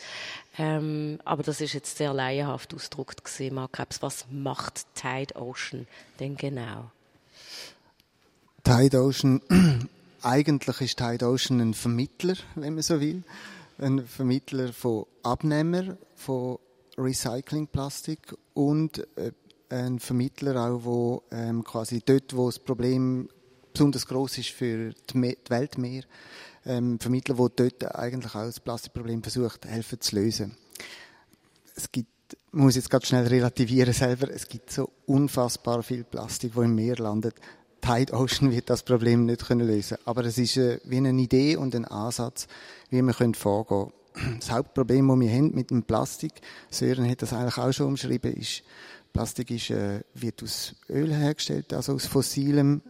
Ähm, aber das ist jetzt sehr laienhaft ausgedrückt gesehen, Mark Krebs. Was macht Tide Ocean denn genau? Tide Ocean, eigentlich ist Tide Ocean ein Vermittler, wenn man so will. Ein Vermittler von Abnehmern von Recyclingplastik und äh, ein Vermittler auch, wo ähm, quasi dort, wo das Problem besonders groß ist für die, Me die Weltmeer, ähm, Vermittler, wo dort eigentlich auch das Plastikproblem versucht, helfen zu lösen. Es gibt, muss jetzt ganz schnell relativieren selber, es gibt so unfassbar viel Plastik, wo im Meer landet. Tide Ocean wird das Problem nicht können lösen, aber es ist äh, wie eine Idee und ein Ansatz, wie wir können vorgehen. Das Hauptproblem, das wir haben mit dem Plastik, Sören hat das eigentlich auch schon umschrieben, ist Plastik ist, äh, wird aus Öl hergestellt, also aus fossilem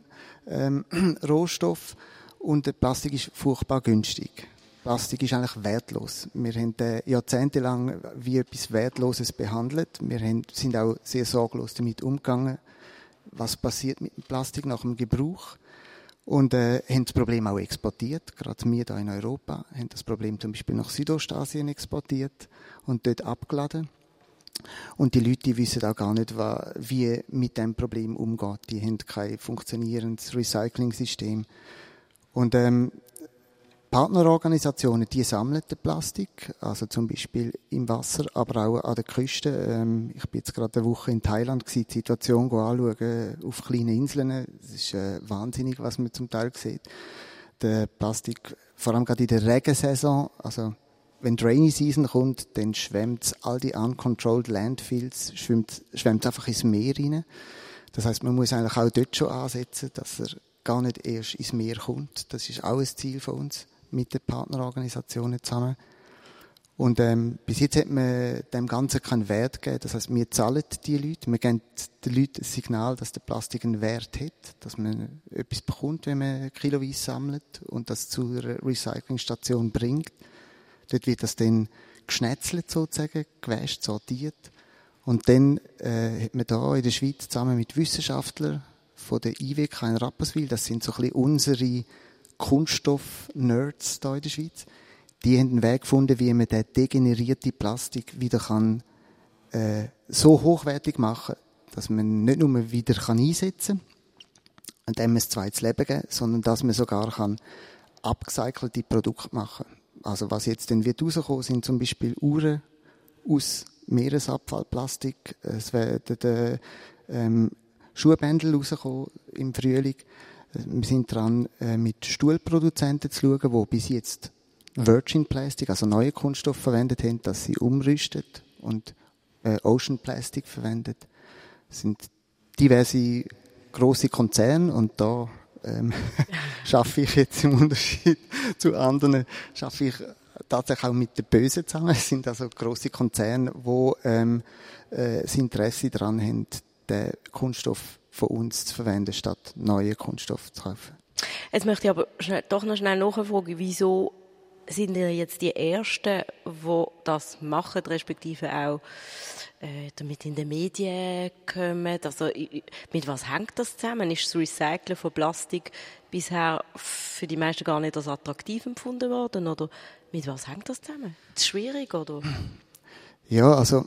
ähm, Rohstoff. Und Plastik ist furchtbar günstig. Plastik ist eigentlich wertlos. Wir haben äh, jahrzehntelang wie etwas Wertloses behandelt. Wir sind auch sehr sorglos damit umgegangen, was passiert mit dem Plastik nach dem Gebrauch. Und äh, haben das Problem auch exportiert. Gerade wir hier in Europa haben das Problem zum Beispiel nach Südostasien exportiert und dort abgeladen. Und die Leute wissen auch gar nicht, wie mit dem Problem umgeht. Die haben kein funktionierendes Recycling-System. Und ähm, Partnerorganisationen, die sammeln den Plastik, also zum Beispiel im Wasser, aber auch an der Küste. Ähm, ich bin jetzt gerade eine Woche in Thailand gewesen, die Situation anschauen auf kleinen Inseln. Es ist äh, wahnsinnig, was man zum Teil sieht. Der Plastik, vor allem gerade in der Regensaison, also wenn die Rainy Season kommt, dann schwemmt all die uncontrolled Landfills, schwemmt, schwemmt einfach ins Meer rein. Das heißt, man muss eigentlich auch dort schon ansetzen, dass er gar nicht erst ins Meer kommt. Das ist auch ein Ziel von uns mit den Partnerorganisationen zusammen. Und ähm, bis jetzt hat man dem Ganzen keinen Wert gegeben. Das heißt, wir zahlen die Leute, wir geben den Leuten ein Signal, dass der Plastik einen Wert hat, dass man etwas bekommt, wenn man kiloweise sammelt und das zu einer Recyclingstation bringt. Dort wird das dann geschnetzelt sozusagen, gewäscht, sortiert. Und dann äh, hat man da in der Schweiz zusammen mit Wissenschaftlern von der IWK in Rapperswil, das sind so ein bisschen unsere Kunststoff-Nerds da in der Schweiz, die haben einen Weg gefunden, wie man den degenerierte Plastik wieder kann, äh, so hochwertig machen dass man nicht nur wieder kann einsetzen kann und dem ein zweites Leben geben, sondern dass man sogar kann upgecycelte Produkte machen Also was jetzt dann wird rauskommen, sind zum Beispiel Uhren aus Meeresabfallplastik. Es werden ähm, Schuhbändel rauskommen im Frühling. Wir sind dran, äh, mit Stuhlproduzenten zu schauen, die bis jetzt Virgin Plastic, also neue Kunststoffe verwendet haben, dass sie umrüstet und äh, Ocean Plastic verwendet. Es sind diverse große Konzerne und da ähm, schaffe ich jetzt im Unterschied zu anderen, schaffe ich tatsächlich auch mit den Bösen zusammen. Es sind also große Konzerne, die ähm, äh, das Interesse daran haben, den Kunststoff von uns zu verwenden, statt neue Kunststoffe zu kaufen. Jetzt möchte ich aber schnell, doch noch schnell nachfragen, wieso sind ihr jetzt die Ersten, die das machen, respektive auch äh, damit in den Medien kommen? Also, mit was hängt das zusammen? Ist das Recyceln von Plastik bisher für die meisten gar nicht als attraktiv empfunden worden? Oder mit was hängt das zusammen? Ist es schwierig, oder? Ja, also,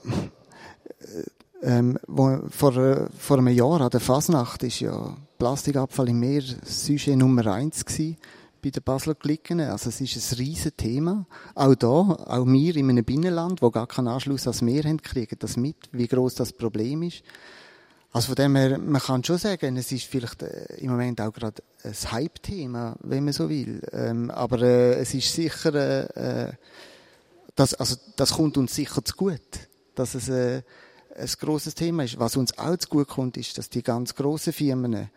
äh, ähm, wo, vor, äh, vor einem Jahr an der Fasnacht ist ja Plastikabfall im Meer Sujet Nummer eins gewesen bei den Basler Glicken. Also es ist ein riesen Thema. Auch da, auch wir in einem Binnenland, wo gar keinen Anschluss ans Meer haben, kriegen das mit, wie groß das Problem ist. Also von dem her, man kann schon sagen, es ist vielleicht äh, im Moment auch gerade ein Hype-Thema, wenn man so will. Ähm, aber äh, es ist sicher, äh, äh, das, also das kommt uns sicher zu gut, dass es äh, ein grosses Thema ist. Was uns auch zu gut kommt, ist, dass die ganz grossen Firmen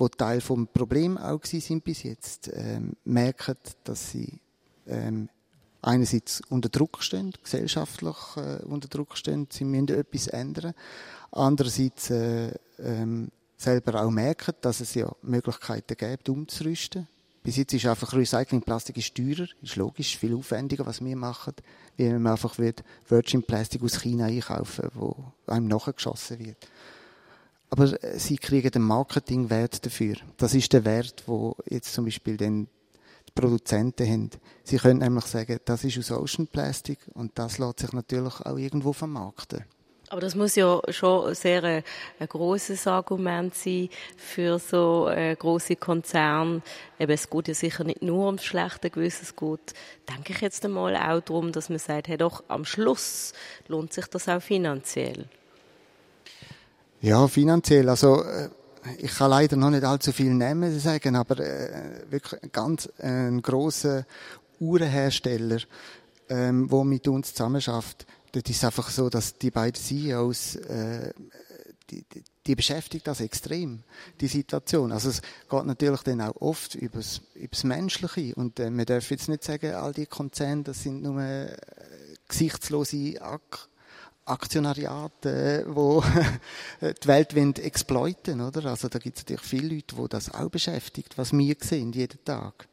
wo Teil vom Problem auch sind bis jetzt, ähm, merken, dass sie ähm, einerseits unter Druck stehen, gesellschaftlich äh, unter Druck stehen, sie müssen etwas ändern. Andererseits äh, ähm, selber auch merken, dass es ja Möglichkeiten gibt, umzurüsten. Bis jetzt ist einfach Recyclingplastik ist teurer, ist logisch, viel aufwendiger, was wir machen, wie wenn man einfach Virgin Plastik aus China einkaufen, wo einem nachgeschossen wird. Aber äh, sie kriegen den Marketingwert dafür. Das ist der Wert, wo jetzt zum Beispiel den Produzenten haben. Sie können nämlich sagen, das ist aus Ocean Plastic und das lässt sich natürlich auch irgendwo vermarkten. Aber das muss ja schon ein sehr ein, äh, ein großes Argument sein für so äh, große Konzerne. Eben, es geht ja sicher nicht nur ums schlechte Gewissen, es geht, denke ich jetzt einmal, auch darum, dass man sagt, hey, doch, am Schluss lohnt sich das auch finanziell. Ja, finanziell. Also, äh, ich kann leider noch nicht allzu viel Namen sagen, aber äh, wirklich ein ganz äh, ein grosser Uhrenhersteller, ähm, wo mit uns zusammenarbeitet. Dort ist es einfach so, dass die beiden CEOs, äh, die, die, die beschäftigt das extrem, die Situation. Also es geht natürlich dann auch oft übers, übers Menschliche und äh, wir dürfen jetzt nicht sagen, all die Konzerne, das sind nur äh, gesichtslose Ak Aktionariate, wo die Welt wollen exploiten, oder? Also da gibt es natürlich viele Leute, die das auch beschäftigt, was wir sehen jeden Tag.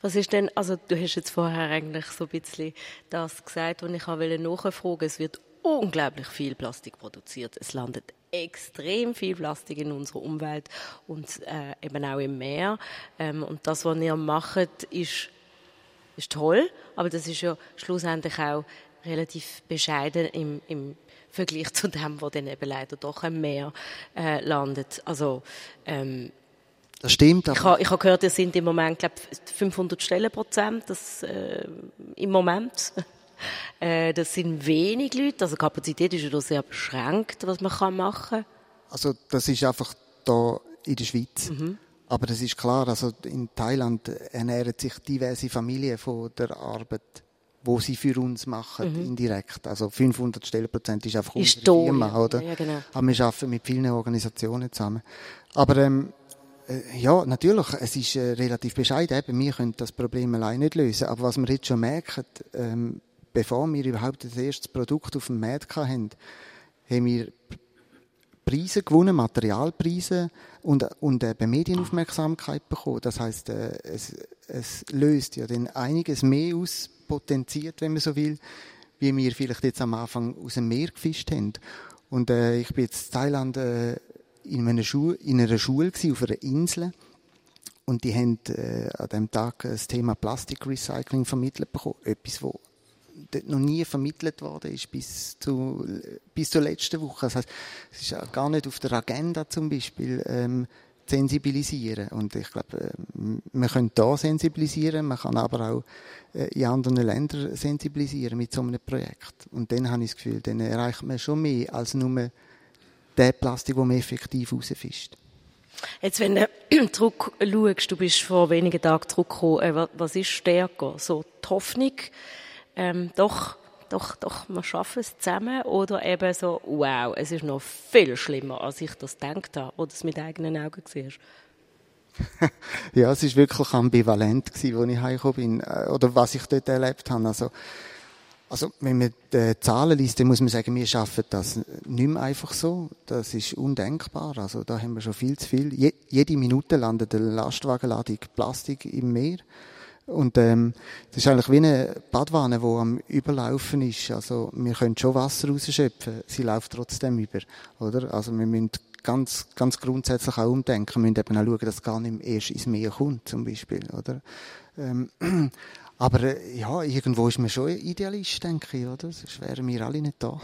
Was ist denn, also du hast jetzt vorher eigentlich so ein bisschen das gesagt, was ich wollte nachfragen. Es wird unglaublich viel Plastik produziert. Es landet extrem viel Plastik in unserer Umwelt und äh, eben auch im Meer. Ähm, und das, was ihr macht, ist, ist toll, aber das ist ja schlussendlich auch relativ bescheiden im, im Vergleich zu dem, was dann eben leider doch im Meer äh, landet. Also, ähm, das stimmt. Ich habe, ich habe gehört, es sind im Moment, glaube 500 Stellenprozent, das, äh, im Moment. äh, das sind wenig Leute, also Kapazität ist ja sehr beschränkt, was man kann machen kann. Also das ist einfach da in der Schweiz. Mhm. Aber das ist klar, also in Thailand ernähren sich diverse Familien von der Arbeit wo sie für uns machen, mhm. indirekt. Also 500 Stellenprozent ist einfach ist unsere Firma, oder? Ja, genau. Aber wir arbeiten mit vielen Organisationen zusammen. Aber ähm, äh, ja, natürlich, es ist äh, relativ bescheiden. Eben, wir können das Problem allein nicht lösen. Aber was wir jetzt schon merken, ähm, bevor wir überhaupt das erste Produkt auf dem Markt hatten, haben wir Preise gewonnen, Materialpreise und, und eben Medienaufmerksamkeit bekommen. Das heißt, äh, es, es löst ja dann einiges mehr aus, potenziert, wenn man so will, wie wir vielleicht jetzt am Anfang aus dem Meer gefischt haben. Und äh, ich bin jetzt in Thailand äh, in, einer Schule, in einer Schule gewesen, auf einer Insel und die haben äh, an dem Tag das Thema Plastikrecycling vermittelt bekommen. Etwas, wo dort noch nie vermittelt worden ist bis zu, bis zur letzten Woche. Das heißt, es ist gar nicht auf der Agenda zum Beispiel, ähm, sensibilisieren. Und ich glaube, äh, man könnte da sensibilisieren, man kann aber auch äh, in anderen Ländern sensibilisieren mit so einem Projekt. Und dann habe ich das Gefühl, dann erreicht man schon mehr als nur den Plastik, den man effektiv rausfischt. Jetzt, wenn du zurückschaust, du bist vor wenigen Tagen zurückgekommen, äh, was ist stärker? So die Hoffnung, ähm, doch, doch, doch, wir schaffen es zusammen oder eben so, wow, es ist noch viel schlimmer, als ich das gedacht habe oder es mit eigenen Augen gesehen ja, es ist wirklich ambivalent gewesen, als ich heimgekommen bin, äh, oder was ich dort erlebt habe. Also, also, wenn man die Zahlen liest, dann muss man sagen, wir schaffen das nicht mehr einfach so. Das ist undenkbar. Also, da haben wir schon viel zu viel. Je, jede Minute landet eine Lastwagenladung Plastik im Meer. Und ähm, das ist eigentlich wie eine Badwanne, die am Überlaufen ist. Also wir können schon Wasser rausschöpfen, sie läuft trotzdem über. Oder? Also wir müssen ganz, ganz grundsätzlich auch umdenken. Wir müssen eben auch schauen, dass es gar nicht erst ins Meer kommt, zum Beispiel. Oder? Ähm, aber äh, ja, irgendwo ist man schon Idealist, denke ich, oder? Sonst wären wir alle nicht da.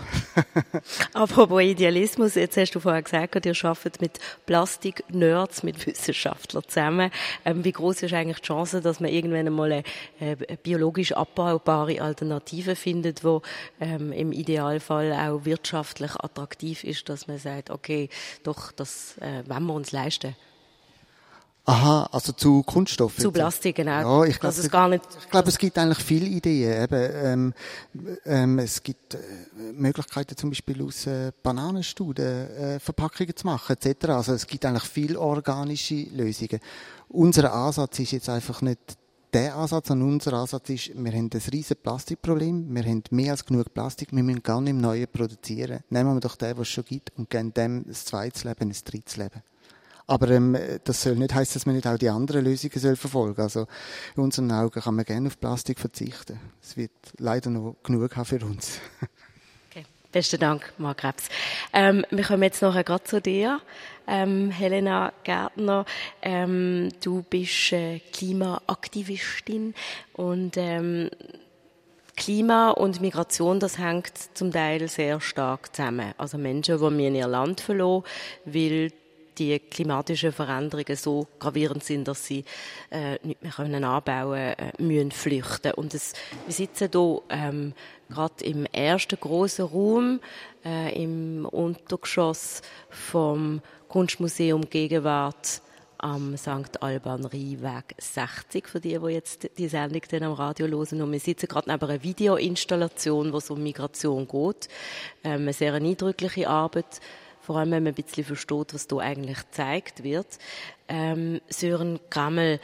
Apropos Idealismus, jetzt hast du vorher gesagt, ihr arbeitet mit Plastik-Nerds, mit Wissenschaftlern zusammen. Ähm, wie groß ist eigentlich die Chance, dass man irgendwann einmal eine, äh, biologisch abbaubare Alternative findet, wo ähm, im Idealfall auch wirtschaftlich attraktiv ist, dass man sagt, okay, doch, das äh, wollen wir uns leisten? Aha, also zu Kunststoffen. Zu Plastik, genau. Ja, ich glaube, es, gar nicht ich glaube, es gibt eigentlich viele Ideen. Eben, ähm, ähm, es gibt äh, Möglichkeiten, zum Beispiel aus äh, Bananenstuden äh, Verpackungen zu machen, etc. Also es gibt eigentlich viele organische Lösungen. Unser Ansatz ist jetzt einfach nicht der Ansatz, sondern unser Ansatz ist, wir haben ein riesiges Plastikproblem, wir haben mehr als genug Plastik, wir müssen gar nicht Neue produzieren. Nehmen wir doch den, was es schon gibt, und geben dem ein zweites Leben, ein drittes Leben. Aber ähm, das soll nicht heißen, dass man nicht auch die anderen Lösungen soll verfolgen soll. Also in unseren Augen kann man gerne auf Plastik verzichten. Es wird leider noch genug haben für uns. Okay. Besten Dank, Marc Krebs. Ähm, wir kommen jetzt noch gerade zu dir, ähm, Helena Gärtner. Ähm, du bist äh, Klimaaktivistin und ähm, Klima und Migration, das hängt zum Teil sehr stark zusammen. Also Menschen, die mir ihr Land verloren, weil die klimatischen Veränderungen so gravierend sind, dass sie äh, nicht mehr können anbauen äh, müssen flüchten. Und es, wir sitzen hier ähm, gerade im ersten großen Raum äh, im Untergeschoss vom Kunstmuseum Gegenwart am St. Alban Rheinweg 60, für die, die jetzt die Sendung dann am Radio hören. Und wir sitzen gerade neben einer Videoinstallation, wo es um Migration geht. Ähm, eine sehr eindrückliche Arbeit vor allem wenn man ein bisschen versteht, was da eigentlich gezeigt wird. Ähm, Sören Grammel,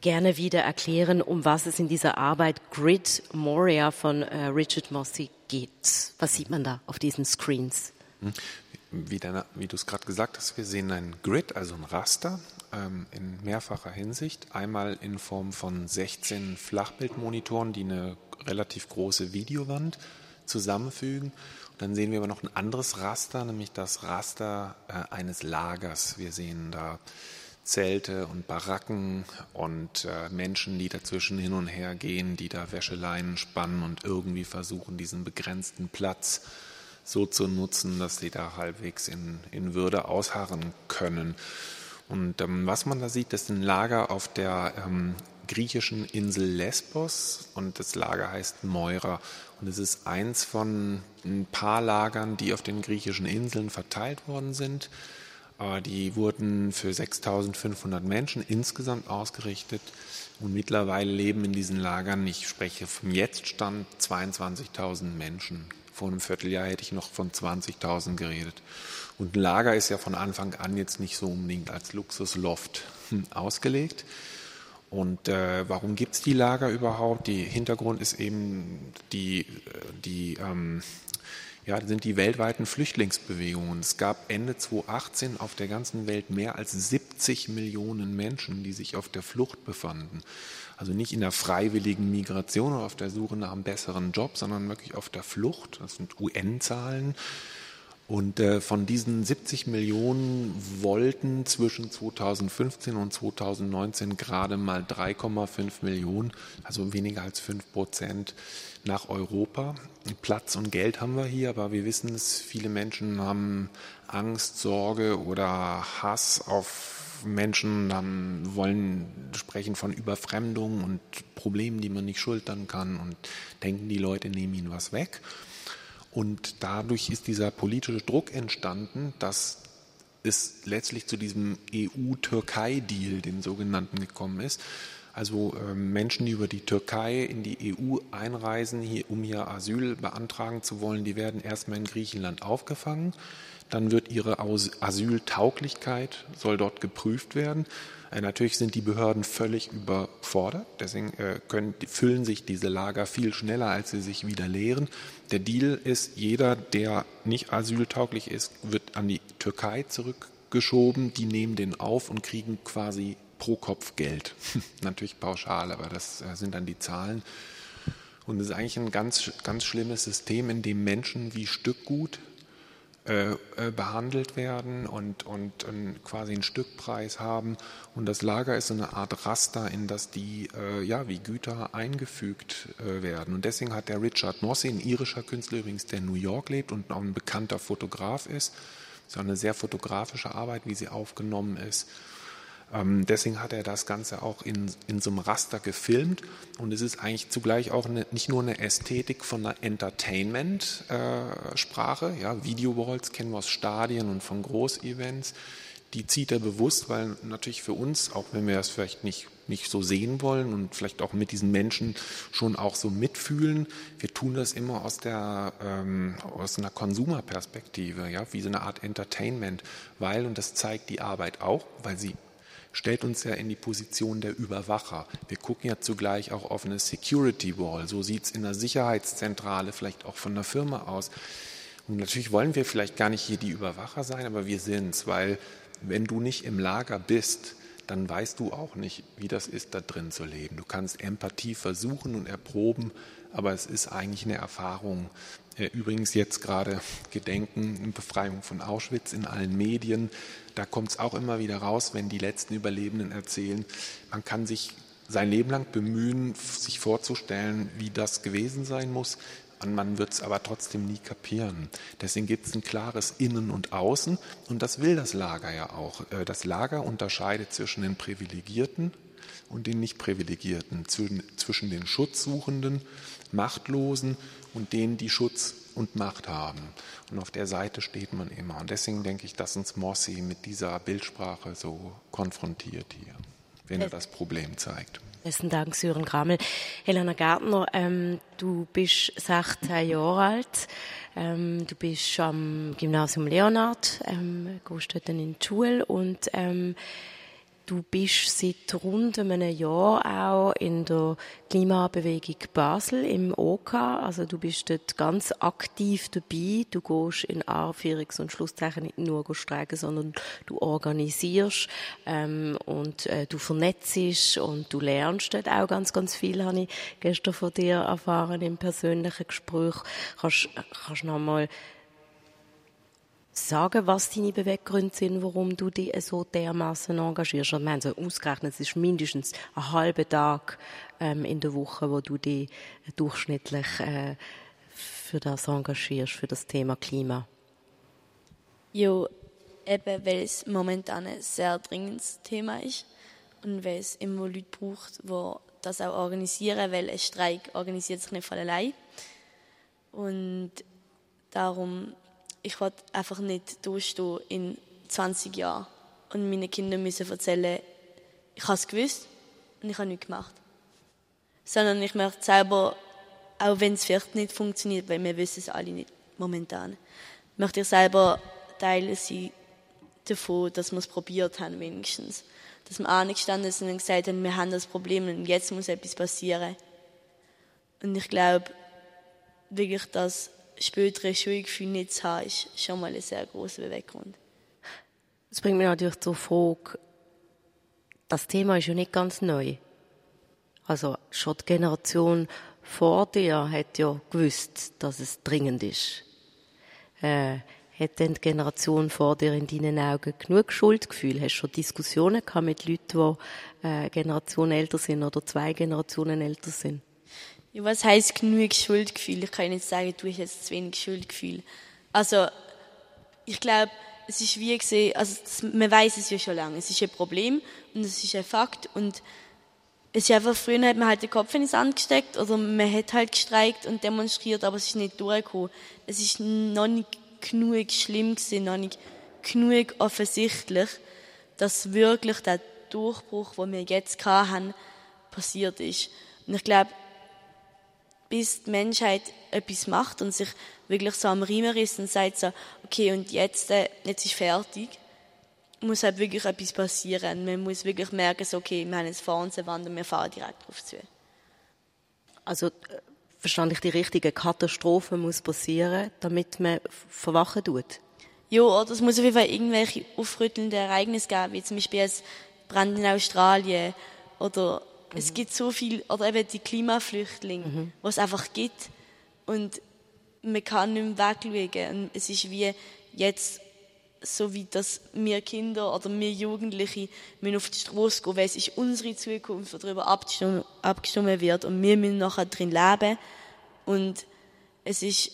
gerne wieder erklären, um was es in dieser Arbeit Grid Moria von äh, Richard Mossy geht. Was sieht man da auf diesen Screens? Hm. Wie, wie du es gerade gesagt hast, wir sehen ein Grid, also ein Raster ähm, in mehrfacher Hinsicht. Einmal in Form von 16 Flachbildmonitoren, die eine relativ große Videowand zusammenfügen dann sehen wir aber noch ein anderes Raster, nämlich das Raster äh, eines Lagers. Wir sehen da Zelte und Baracken und äh, Menschen, die dazwischen hin und her gehen, die da Wäscheleinen spannen und irgendwie versuchen, diesen begrenzten Platz so zu nutzen, dass sie da halbwegs in, in Würde ausharren können. Und ähm, was man da sieht, ist ein Lager auf der ähm, griechischen Insel Lesbos und das Lager heißt Moira. Und es ist eins von ein paar Lagern, die auf den griechischen Inseln verteilt worden sind. Die wurden für 6500 Menschen insgesamt ausgerichtet. Und mittlerweile leben in diesen Lagern, ich spreche vom Jetztstand, 22.000 Menschen. Vor einem Vierteljahr hätte ich noch von 20.000 geredet. Und ein Lager ist ja von Anfang an jetzt nicht so unbedingt als Luxusloft ausgelegt. Und äh, warum gibt es die Lager überhaupt? Die Hintergrund ist eben die, die ähm, ja, sind die weltweiten Flüchtlingsbewegungen. Es gab Ende 2018 auf der ganzen Welt mehr als 70 Millionen Menschen, die sich auf der Flucht befanden. Also nicht in der freiwilligen Migration oder auf der Suche nach einem besseren Job, sondern wirklich auf der Flucht. Das sind UN-Zahlen. Und äh, von diesen 70 Millionen wollten zwischen 2015 und 2019 gerade mal 3,5 Millionen, also weniger als 5 Prozent, nach Europa. Platz und Geld haben wir hier, aber wir wissen es, viele Menschen haben Angst, Sorge oder Hass auf Menschen, haben, wollen sprechen von Überfremdung und Problemen, die man nicht schultern kann und denken, die Leute nehmen ihnen was weg. Und dadurch ist dieser politische Druck entstanden, dass es letztlich zu diesem EU-Türkei-Deal, den sogenannten, gekommen ist. Also äh, Menschen, die über die Türkei in die EU einreisen, hier, um hier Asyl beantragen zu wollen, die werden erstmal in Griechenland aufgefangen. Dann wird ihre Asyltauglichkeit, soll dort geprüft werden. Äh, natürlich sind die Behörden völlig überfordert, deswegen äh, können, füllen sich diese Lager viel schneller, als sie sich wieder leeren. Der Deal ist, jeder, der nicht asyltauglich ist, wird an die Türkei zurückgeschoben. Die nehmen den auf und kriegen quasi pro Kopf Geld. Natürlich pauschal, aber das äh, sind dann die Zahlen. Und es ist eigentlich ein ganz, ganz schlimmes System, in dem Menschen wie Stückgut behandelt werden und, und, und, quasi einen Stückpreis haben. Und das Lager ist so eine Art Raster, in das die äh, ja, wie Güter eingefügt äh, werden. Und deswegen hat der Richard Mossy, ein irischer Künstler übrigens, der in New York lebt und auch ein bekannter Fotograf ist, ist auch eine sehr fotografische Arbeit, wie sie aufgenommen ist ähm, deswegen hat er das Ganze auch in, in so einem Raster gefilmt. Und es ist eigentlich zugleich auch eine, nicht nur eine Ästhetik von einer Entertainment-Sprache, äh, ja, Video-Walls kennen wir aus Stadien und von Großevents, die zieht er bewusst, weil natürlich für uns, auch wenn wir das vielleicht nicht, nicht so sehen wollen und vielleicht auch mit diesen Menschen schon auch so mitfühlen, wir tun das immer aus, der, ähm, aus einer Konsumerperspektive, ja, wie so eine Art Entertainment, weil, und das zeigt die Arbeit auch, weil sie stellt uns ja in die Position der Überwacher. Wir gucken ja zugleich auch auf eine Security Wall. So sieht es in der Sicherheitszentrale vielleicht auch von der Firma aus. Und natürlich wollen wir vielleicht gar nicht hier die Überwacher sein, aber wir sind es, weil wenn du nicht im Lager bist, dann weißt du auch nicht, wie das ist, da drin zu leben. Du kannst Empathie versuchen und erproben, aber es ist eigentlich eine Erfahrung. Äh, übrigens jetzt gerade Gedenken, Befreiung von Auschwitz in allen Medien. Da kommt es auch immer wieder raus, wenn die letzten Überlebenden erzählen. Man kann sich sein Leben lang bemühen, sich vorzustellen, wie das gewesen sein muss. Man wird es aber trotzdem nie kapieren. Deswegen gibt es ein klares Innen und Außen. Und das will das Lager ja auch. Äh, das Lager unterscheidet zwischen den Privilegierten und den Nicht-Privilegierten, zwischen den Schutzsuchenden, Machtlosen und denen, die Schutz und Macht haben. Und auf der Seite steht man immer. Und deswegen denke ich, dass uns Mossi mit dieser Bildsprache so konfrontiert hier, wenn er das Problem zeigt. Besten Dank, Sören Grammel. Helena Gärtner, ähm, du bist 16 Jahre alt. Ähm, du bist am Gymnasium Leonard, ähm, gehst dort in die Schule und ähm, Du bist seit rund einem Jahr auch in der Klimabewegung Basel im OK. Also du bist dort ganz aktiv dabei. Du gehst in Anführungs- und Schlusszeichen nicht nur streiken, sondern du organisierst ähm, und äh, du vernetzt und du lernst dort auch ganz, ganz viel, habe ich gestern von dir erfahren im persönlichen Gespräch. Kannst, kannst noch mal sagen, was deine Beweggründe sind, warum du dich so dermaßen engagierst? Und wir haben so ausgerechnet, es ist mindestens ein halber Tag ähm, in der Woche, wo du dich durchschnittlich äh, für das engagierst, für das Thema Klima. Ja, eben, weil es momentan ein sehr dringendes Thema ist und weil es immer Leute braucht, die das auch organisieren, weil ein Streik organisiert sich nicht von allein. Und darum ich will einfach nicht durchstehen in 20 Jahren und meinen Kindern müssen erzählen, ich habe es gewusst und ich habe nichts gemacht. Sondern ich möchte selber, auch wenn es vielleicht nicht funktioniert, weil wir wissen es alle nicht momentan, möchte ich selber Teil sein davon, dass wir es probiert haben wenigstens. Dass wir angestanden sind und gesagt haben, wir haben das Problem und jetzt muss etwas passieren. Und ich glaube wirklich, dass spätere Schuldgefühl nicht zu haben, ist schon mal ein sehr großer Beweggrund. Das bringt mich natürlich zur Frage, das Thema ist ja nicht ganz neu. Also schon die Generation vor dir hat ja gewusst, dass es dringend ist. Äh, Hat denn die Generation vor dir in deinen Augen genug Schuldgefühl? Hast du schon Diskussionen gehabt mit Leuten, die äh, Generation älter sind oder zwei Generationen älter sind? Ja, was heisst genug Schuldgefühl? Ich kann nicht sagen, du hast jetzt zu wenig Schuldgefühl. Also, ich glaube, es ist wie gesehen, also man weiß es ja schon lange. Es ist ein Problem und es ist ein Fakt und es ist einfach, früher hat man halt den Kopf in den Sand gesteckt oder man hat halt gestreikt und demonstriert, aber es ist nicht durchgekommen. Es ist noch nicht genug schlimm gewesen, noch nicht genug offensichtlich, dass wirklich der Durchbruch, den wir jetzt haben, passiert ist. Und ich glaube, bis die Menschheit etwas macht und sich wirklich so am Riemen ist und sagt so, okay, und jetzt, äh, jetzt ist fertig, muss halt wirklich etwas passieren. Man muss wirklich merken, so, okay, wir haben jetzt vor uns eine Wand und wir fahren direkt drauf zu. Also, äh, verstand ich die richtige Katastrophe muss passieren, damit man verwachen tut? Ja, oder es muss auf jeden Fall irgendwelche aufrüttelnde Ereignisse geben, wie zum Beispiel jetzt Brand in Australien oder mhm. es gibt so viel, oder eben die Klimaflüchtlinge, mhm. was es einfach gibt und man kann nicht mehr wegschauen. Und es ist wie jetzt so wie dass wir Kinder oder wir Jugendliche müssen auf die Straße gehen, weil es ist unsere Zukunft, die darüber abgestimmt wird und wir müssen nachher drin leben. Und es ist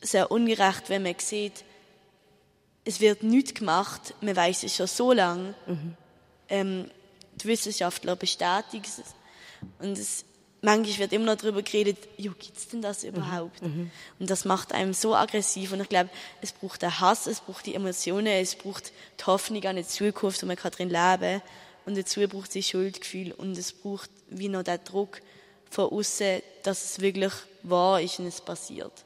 sehr ungerecht, wenn man sieht, es wird nichts gemacht, man weiß es schon so lange. Mhm. Ähm, die Wissenschaftler bestätigen es. Und es manchmal wird immer noch darüber geredet, jo, gibt's denn das überhaupt? Mhm. mhm. Und das macht einem so aggressiv. Und ich glaube, es braucht den Hass, es braucht die Emotionen, es braucht die Hoffnung an eine Zukunft, wo man drin leben kann. Und dazu braucht es Schuldgefühl und es braucht wie noch den Druck von außen, dass es wirklich wahr ist und es passiert.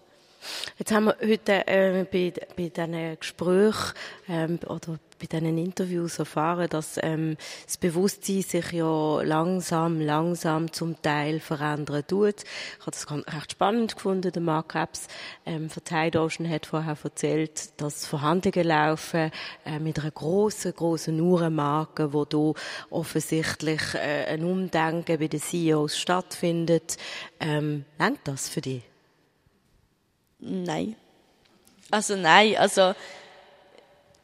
Jetzt haben wir heute äh, bei, bei diesen Gesprächen ähm, oder bei diesen Interviews erfahren, dass ähm, das Bewusstsein sich ja langsam, langsam zum Teil verändern tut. Ich habe das recht spannend gefunden. Der Mark Krebs ähm, von Tide hat vorher erzählt, dass Verhandlungen laufen äh, mit einer grossen, grossen Uhrenmarke, wo da offensichtlich äh, ein Umdenken bei den CEOs stattfindet. Ähm, Lenkt das für dich? Nein. Also nein, also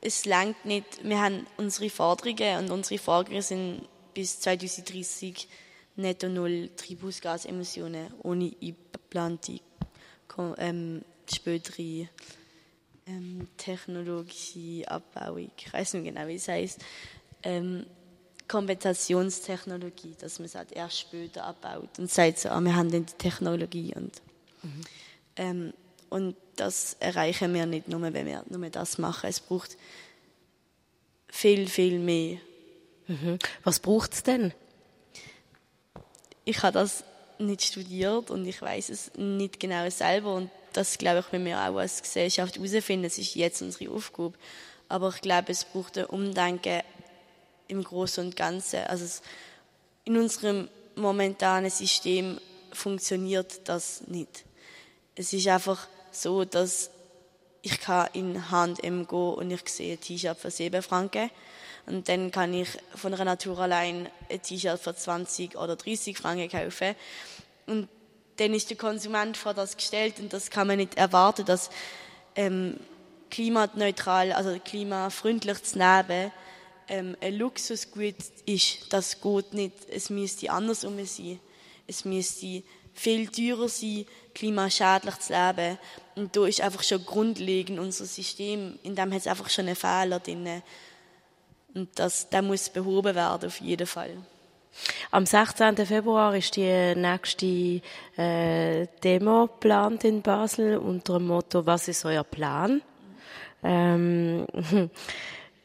es langt nicht. Wir haben unsere Forderungen und unsere Forderungen sind bis 2030 netto null Treibhausgasemissionen ohne eingeplante ähm, spätere ähm, technologische Abbauung. Ich weiß nicht genau, wie es heißt. Ähm, Kompensationstechnologie, dass man es halt erst später abbaut und sagt so, ah, wir haben dann die Technologie und mhm. ähm, und das erreichen wir nicht nur, wenn wir nur das machen. Es braucht viel, viel mehr. Mhm. Was braucht es denn? Ich habe das nicht studiert und ich weiß es nicht genau selber und das glaube ich, wenn wir auch als Gesellschaft herausfinden, es ist jetzt unsere Aufgabe. Aber ich glaube, es braucht ein Umdenken im Großen und Ganzen. Also in unserem momentanen System funktioniert das nicht. Es ist einfach so, dass ich kann in H&M gehen und ich sehe ein T-Shirt für 7 Franken. Und dann kann ich von einer Natur allein ein T-Shirt für 20 oder 30 Franken kaufen. Und dann ist der Konsument vor das gestellt und das kann man nicht erwarten, dass ähm, klimaneutral, also klimafreundlich zu leben, ähm, ein Luxusgut ist. Das geht nicht. Es müsste andersrum sein. Es müsste viel teurer sein, klimaschädlich zu leben. Und da ist einfach schon grundlegend unser System, in dem hat es einfach schon einen Fehler drin. Und das, der muss behoben werden, auf jeden Fall. Am 16. Februar ist die nächste äh, Demo geplant in Basel unter dem Motto «Was ist euer Plan?» ähm,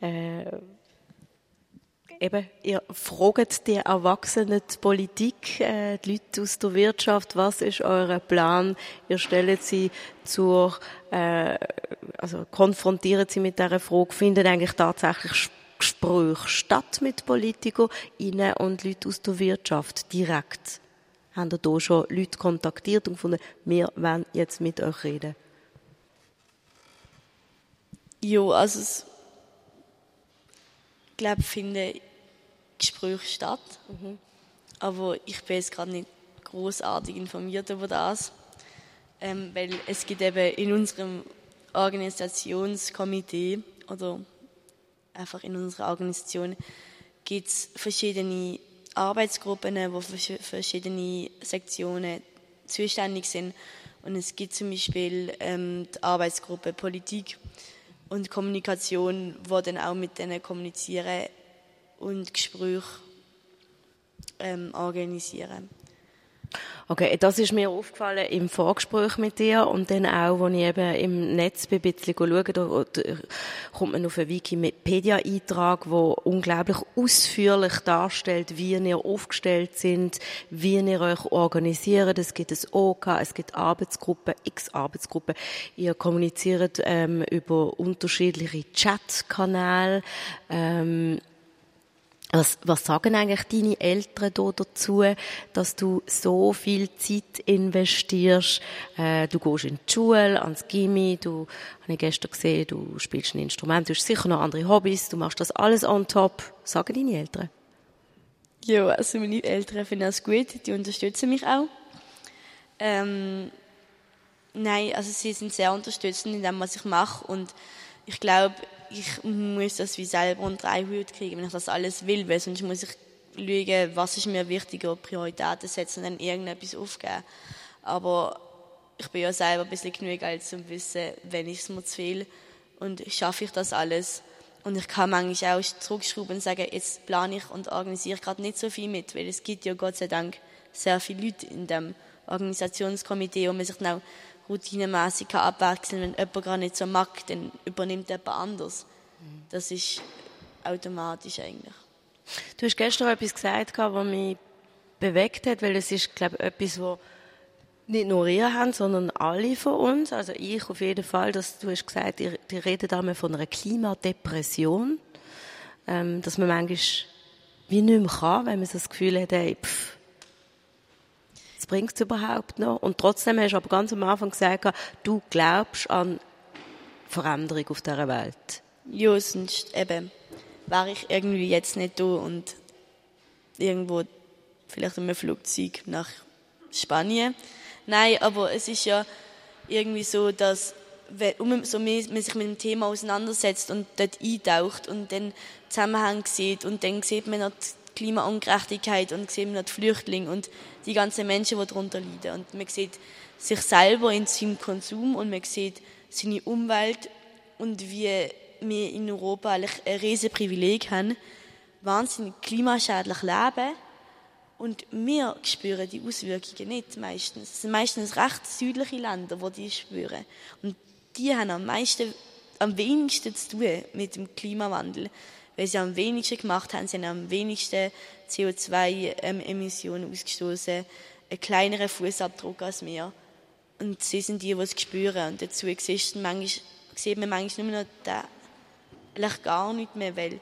äh, eben, ihr fragt die Erwachsenen die Politik, äh, die Leute aus der Wirtschaft, was ist euer Plan? Ihr stellt sie zur, äh, also konfrontiert sie mit dieser Frage, findet eigentlich tatsächlich Gespräche statt mit Politikern innen und Leuten aus der Wirtschaft direkt? Haben ihr da schon Leute kontaktiert und gefunden, wir wollen jetzt mit euch reden? Ja, also ich glaube, finde Gespräche statt. Mhm. Aber ich bin jetzt gerade nicht großartig informiert über das, ähm, weil es gibt eben in unserem Organisationskomitee oder einfach in unserer Organisation gibt es verschiedene Arbeitsgruppen, wo für verschiedene Sektionen zuständig sind. Und es gibt zum Beispiel ähm, die Arbeitsgruppe Politik und Kommunikation, wo dann auch mit denen kommunizieren und Gespräche ähm, organisieren. Okay, das ist mir aufgefallen im Vorgespräch mit dir und dann auch, als ich eben im Netz ein bisschen schaue, da kommt man auf einen Wikipedia-Eintrag, der unglaublich ausführlich darstellt, wie ihr aufgestellt sind, wie ihr euch organisiert. Es gibt ein OK, es gibt Arbeitsgruppen, x Arbeitsgruppen. Ihr kommuniziert ähm, über unterschiedliche Chatkanäle. Ähm, was, was sagen eigentlich deine Eltern da dazu, dass du so viel Zeit investierst? Äh, du gehst in die Schule, ans Gimmi, du, habe ich gestern gesehen, du spielst ein Instrument, du hast sicher noch andere Hobbys, du machst das alles on top. Sagen deine Eltern? Ja, also meine Eltern finden das gut, die unterstützen mich auch. Ähm, nein, also sie sind sehr unterstützend in dem, was ich mache und ich glaube, ich muss das wie selber unter einen Hut kriegen, wenn ich das alles will, weil sonst muss ich schauen, was ist mir wichtiger, Prioritäten setzen und dann irgendetwas aufgeben. Aber ich bin ja selber ein bisschen genug alt, um zu wissen, wenn ich es mir zu viel und schaffe ich das alles. Und ich kann manchmal auch zurückschrauben und sagen, jetzt plane ich und organisiere gerade nicht so viel mit, weil es gibt ja Gott sei Dank sehr viele Leute in dem Organisationskomitee, wo man sich dann auch routinemäßig abwechseln Wenn jemand gar nicht so mag, dann übernimmt jemand anders. Das ist automatisch eigentlich. Du hast gestern etwas gesagt, was mich bewegt hat, weil es ist, glaube ich, etwas, was nicht nur ihr habt, sondern alle von uns. Also ich auf jeden Fall, dass du hast gesagt, ihr, ihr redet einmal von einer Klimadepression, ähm, dass man manchmal wie nicht mehr kann, wenn man so das Gefühl hat, hey, pff, was bringt es überhaupt noch? Und trotzdem hast du aber ganz am Anfang gesagt, du glaubst an Veränderung auf dieser Welt. Ja, sonst eben wäre ich irgendwie jetzt nicht da und irgendwo vielleicht in einem Flugzeug nach Spanien. Nein, aber es ist ja irgendwie so, dass wenn so man sich mit dem Thema auseinandersetzt und dort eintaucht und dann Zusammenhang sieht und dann sieht man noch Klimaungerechtigkeit und sehen wir die Flüchtlinge und die ganzen Menschen, die darunter leiden. Und man sieht sich selber in seinem Konsum und man sieht seine Umwelt und wie wir in Europa eigentlich ein riesiges Privileg haben, wahnsinnig klimaschädlich leben und wir spüren die Auswirkungen nicht meistens. Es sind meistens recht südliche Länder, die die spüren. Und die haben am meisten, am wenigsten zu tun mit dem Klimawandel weil sie am wenigsten gemacht haben, sie haben am wenigsten CO2-Emissionen ausgestoßen, einen kleineren Fußabdruck als wir. Und sie sind die, die es spüren. Und dazu sieht man manchmal, nur noch den, eigentlich gar nicht mehr, weil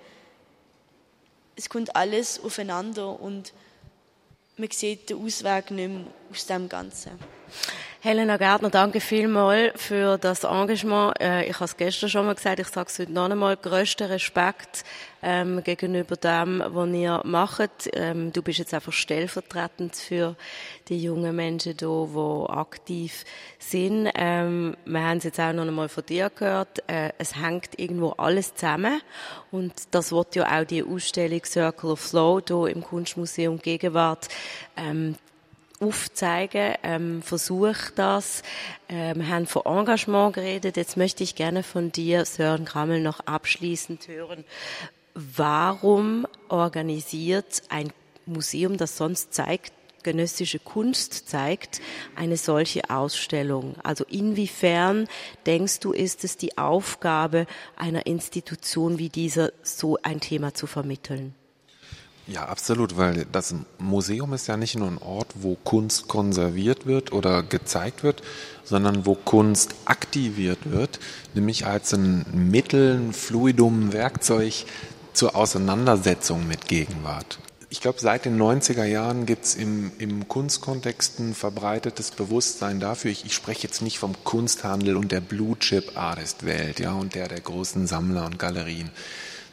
es kommt alles aufeinander und man sieht den Ausweg nicht mehr aus dem Ganzen. Helena Gärtner, danke vielmals für das Engagement. Äh, ich habe es gestern schon mal gesagt, ich sage es heute noch einmal, grössten Respekt ähm, gegenüber dem, was ihr macht. Ähm, du bist jetzt einfach stellvertretend für die jungen Menschen hier, die aktiv sind. Ähm, wir haben es jetzt auch noch einmal von dir gehört. Äh, es hängt irgendwo alles zusammen. Und das wird ja auch die Ausstellung Circle of Flow hier im Kunstmuseum Gegenwart ähm, aufzeigen, ähm, versuche das. Ähm, haben von Engagement geredet. Jetzt möchte ich gerne von dir, Sören Krammel, noch abschließend hören. Warum organisiert ein Museum, das sonst zeigt, genössische Kunst zeigt, eine solche Ausstellung? Also inwiefern denkst du, ist es die Aufgabe einer Institution wie dieser, so ein Thema zu vermitteln? Ja, absolut, weil das Museum ist ja nicht nur ein Ort, wo Kunst konserviert wird oder gezeigt wird, sondern wo Kunst aktiviert wird, nämlich als ein Mittel, ein Fluidum, Werkzeug zur Auseinandersetzung mit Gegenwart. Ich glaube, seit den 90er Jahren gibt es im, im Kunstkontext ein verbreitetes Bewusstsein dafür. Ich, ich spreche jetzt nicht vom Kunsthandel und der Blue Chip Artist Welt, ja, und der der großen Sammler und Galerien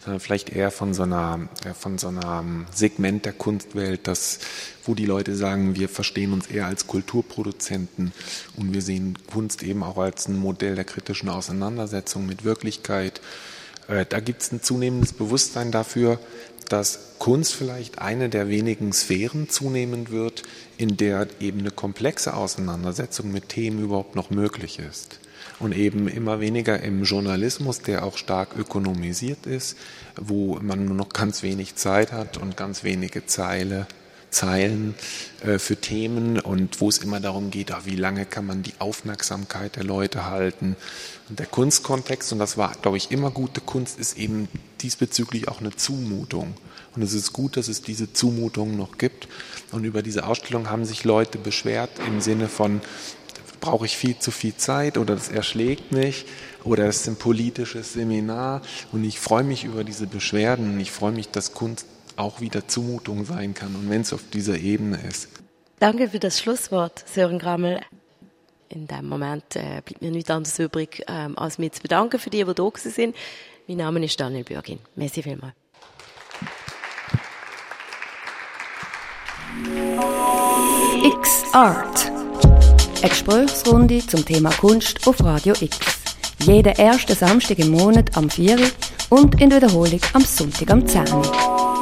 sondern vielleicht eher von so einer, von so einem Segment der Kunstwelt, das, wo die Leute sagen, wir verstehen uns eher als Kulturproduzenten und wir sehen Kunst eben auch als ein Modell der kritischen Auseinandersetzung mit Wirklichkeit. Äh, da gibt es ein zunehmendes Bewusstsein dafür, dass Kunst vielleicht eine der wenigen Sphären zunehmen wird, in der eben eine komplexe Auseinandersetzung mit Themen überhaupt noch möglich ist. Und eben immer weniger im Journalismus, der auch stark ökonomisiert ist, wo man nur noch ganz wenig Zeit hat und ganz wenige Zeile, Zeilen äh, für Themen und wo es immer darum geht, ah, wie lange kann man die Aufmerksamkeit der Leute halten. Und der Kunstkontext, und das war, glaube ich, immer gute Kunst, ist eben diesbezüglich auch eine Zumutung. Und es ist gut, dass es diese Zumutung noch gibt. Und über diese Ausstellung haben sich Leute beschwert im Sinne von, brauche ich viel zu viel Zeit oder das erschlägt mich oder es ist ein politisches Seminar. Und ich freue mich über diese Beschwerden und ich freue mich, dass Kunst auch wieder Zumutung sein kann und wenn es auf dieser Ebene ist. Danke für das Schlusswort, Sören Grammel. In dem Moment äh, bleibt mir nichts anderes übrig, ähm, als mich zu bedanken für die, die da sind. Mein Name ist Daniel Bürgin. Merci vielmals. X-Art. Eine Gesprächsrunde zum Thema Kunst auf Radio X. Jeden ersten Samstag im Monat am 4 und in Wiederholung am Sonntag am 10 Uhr.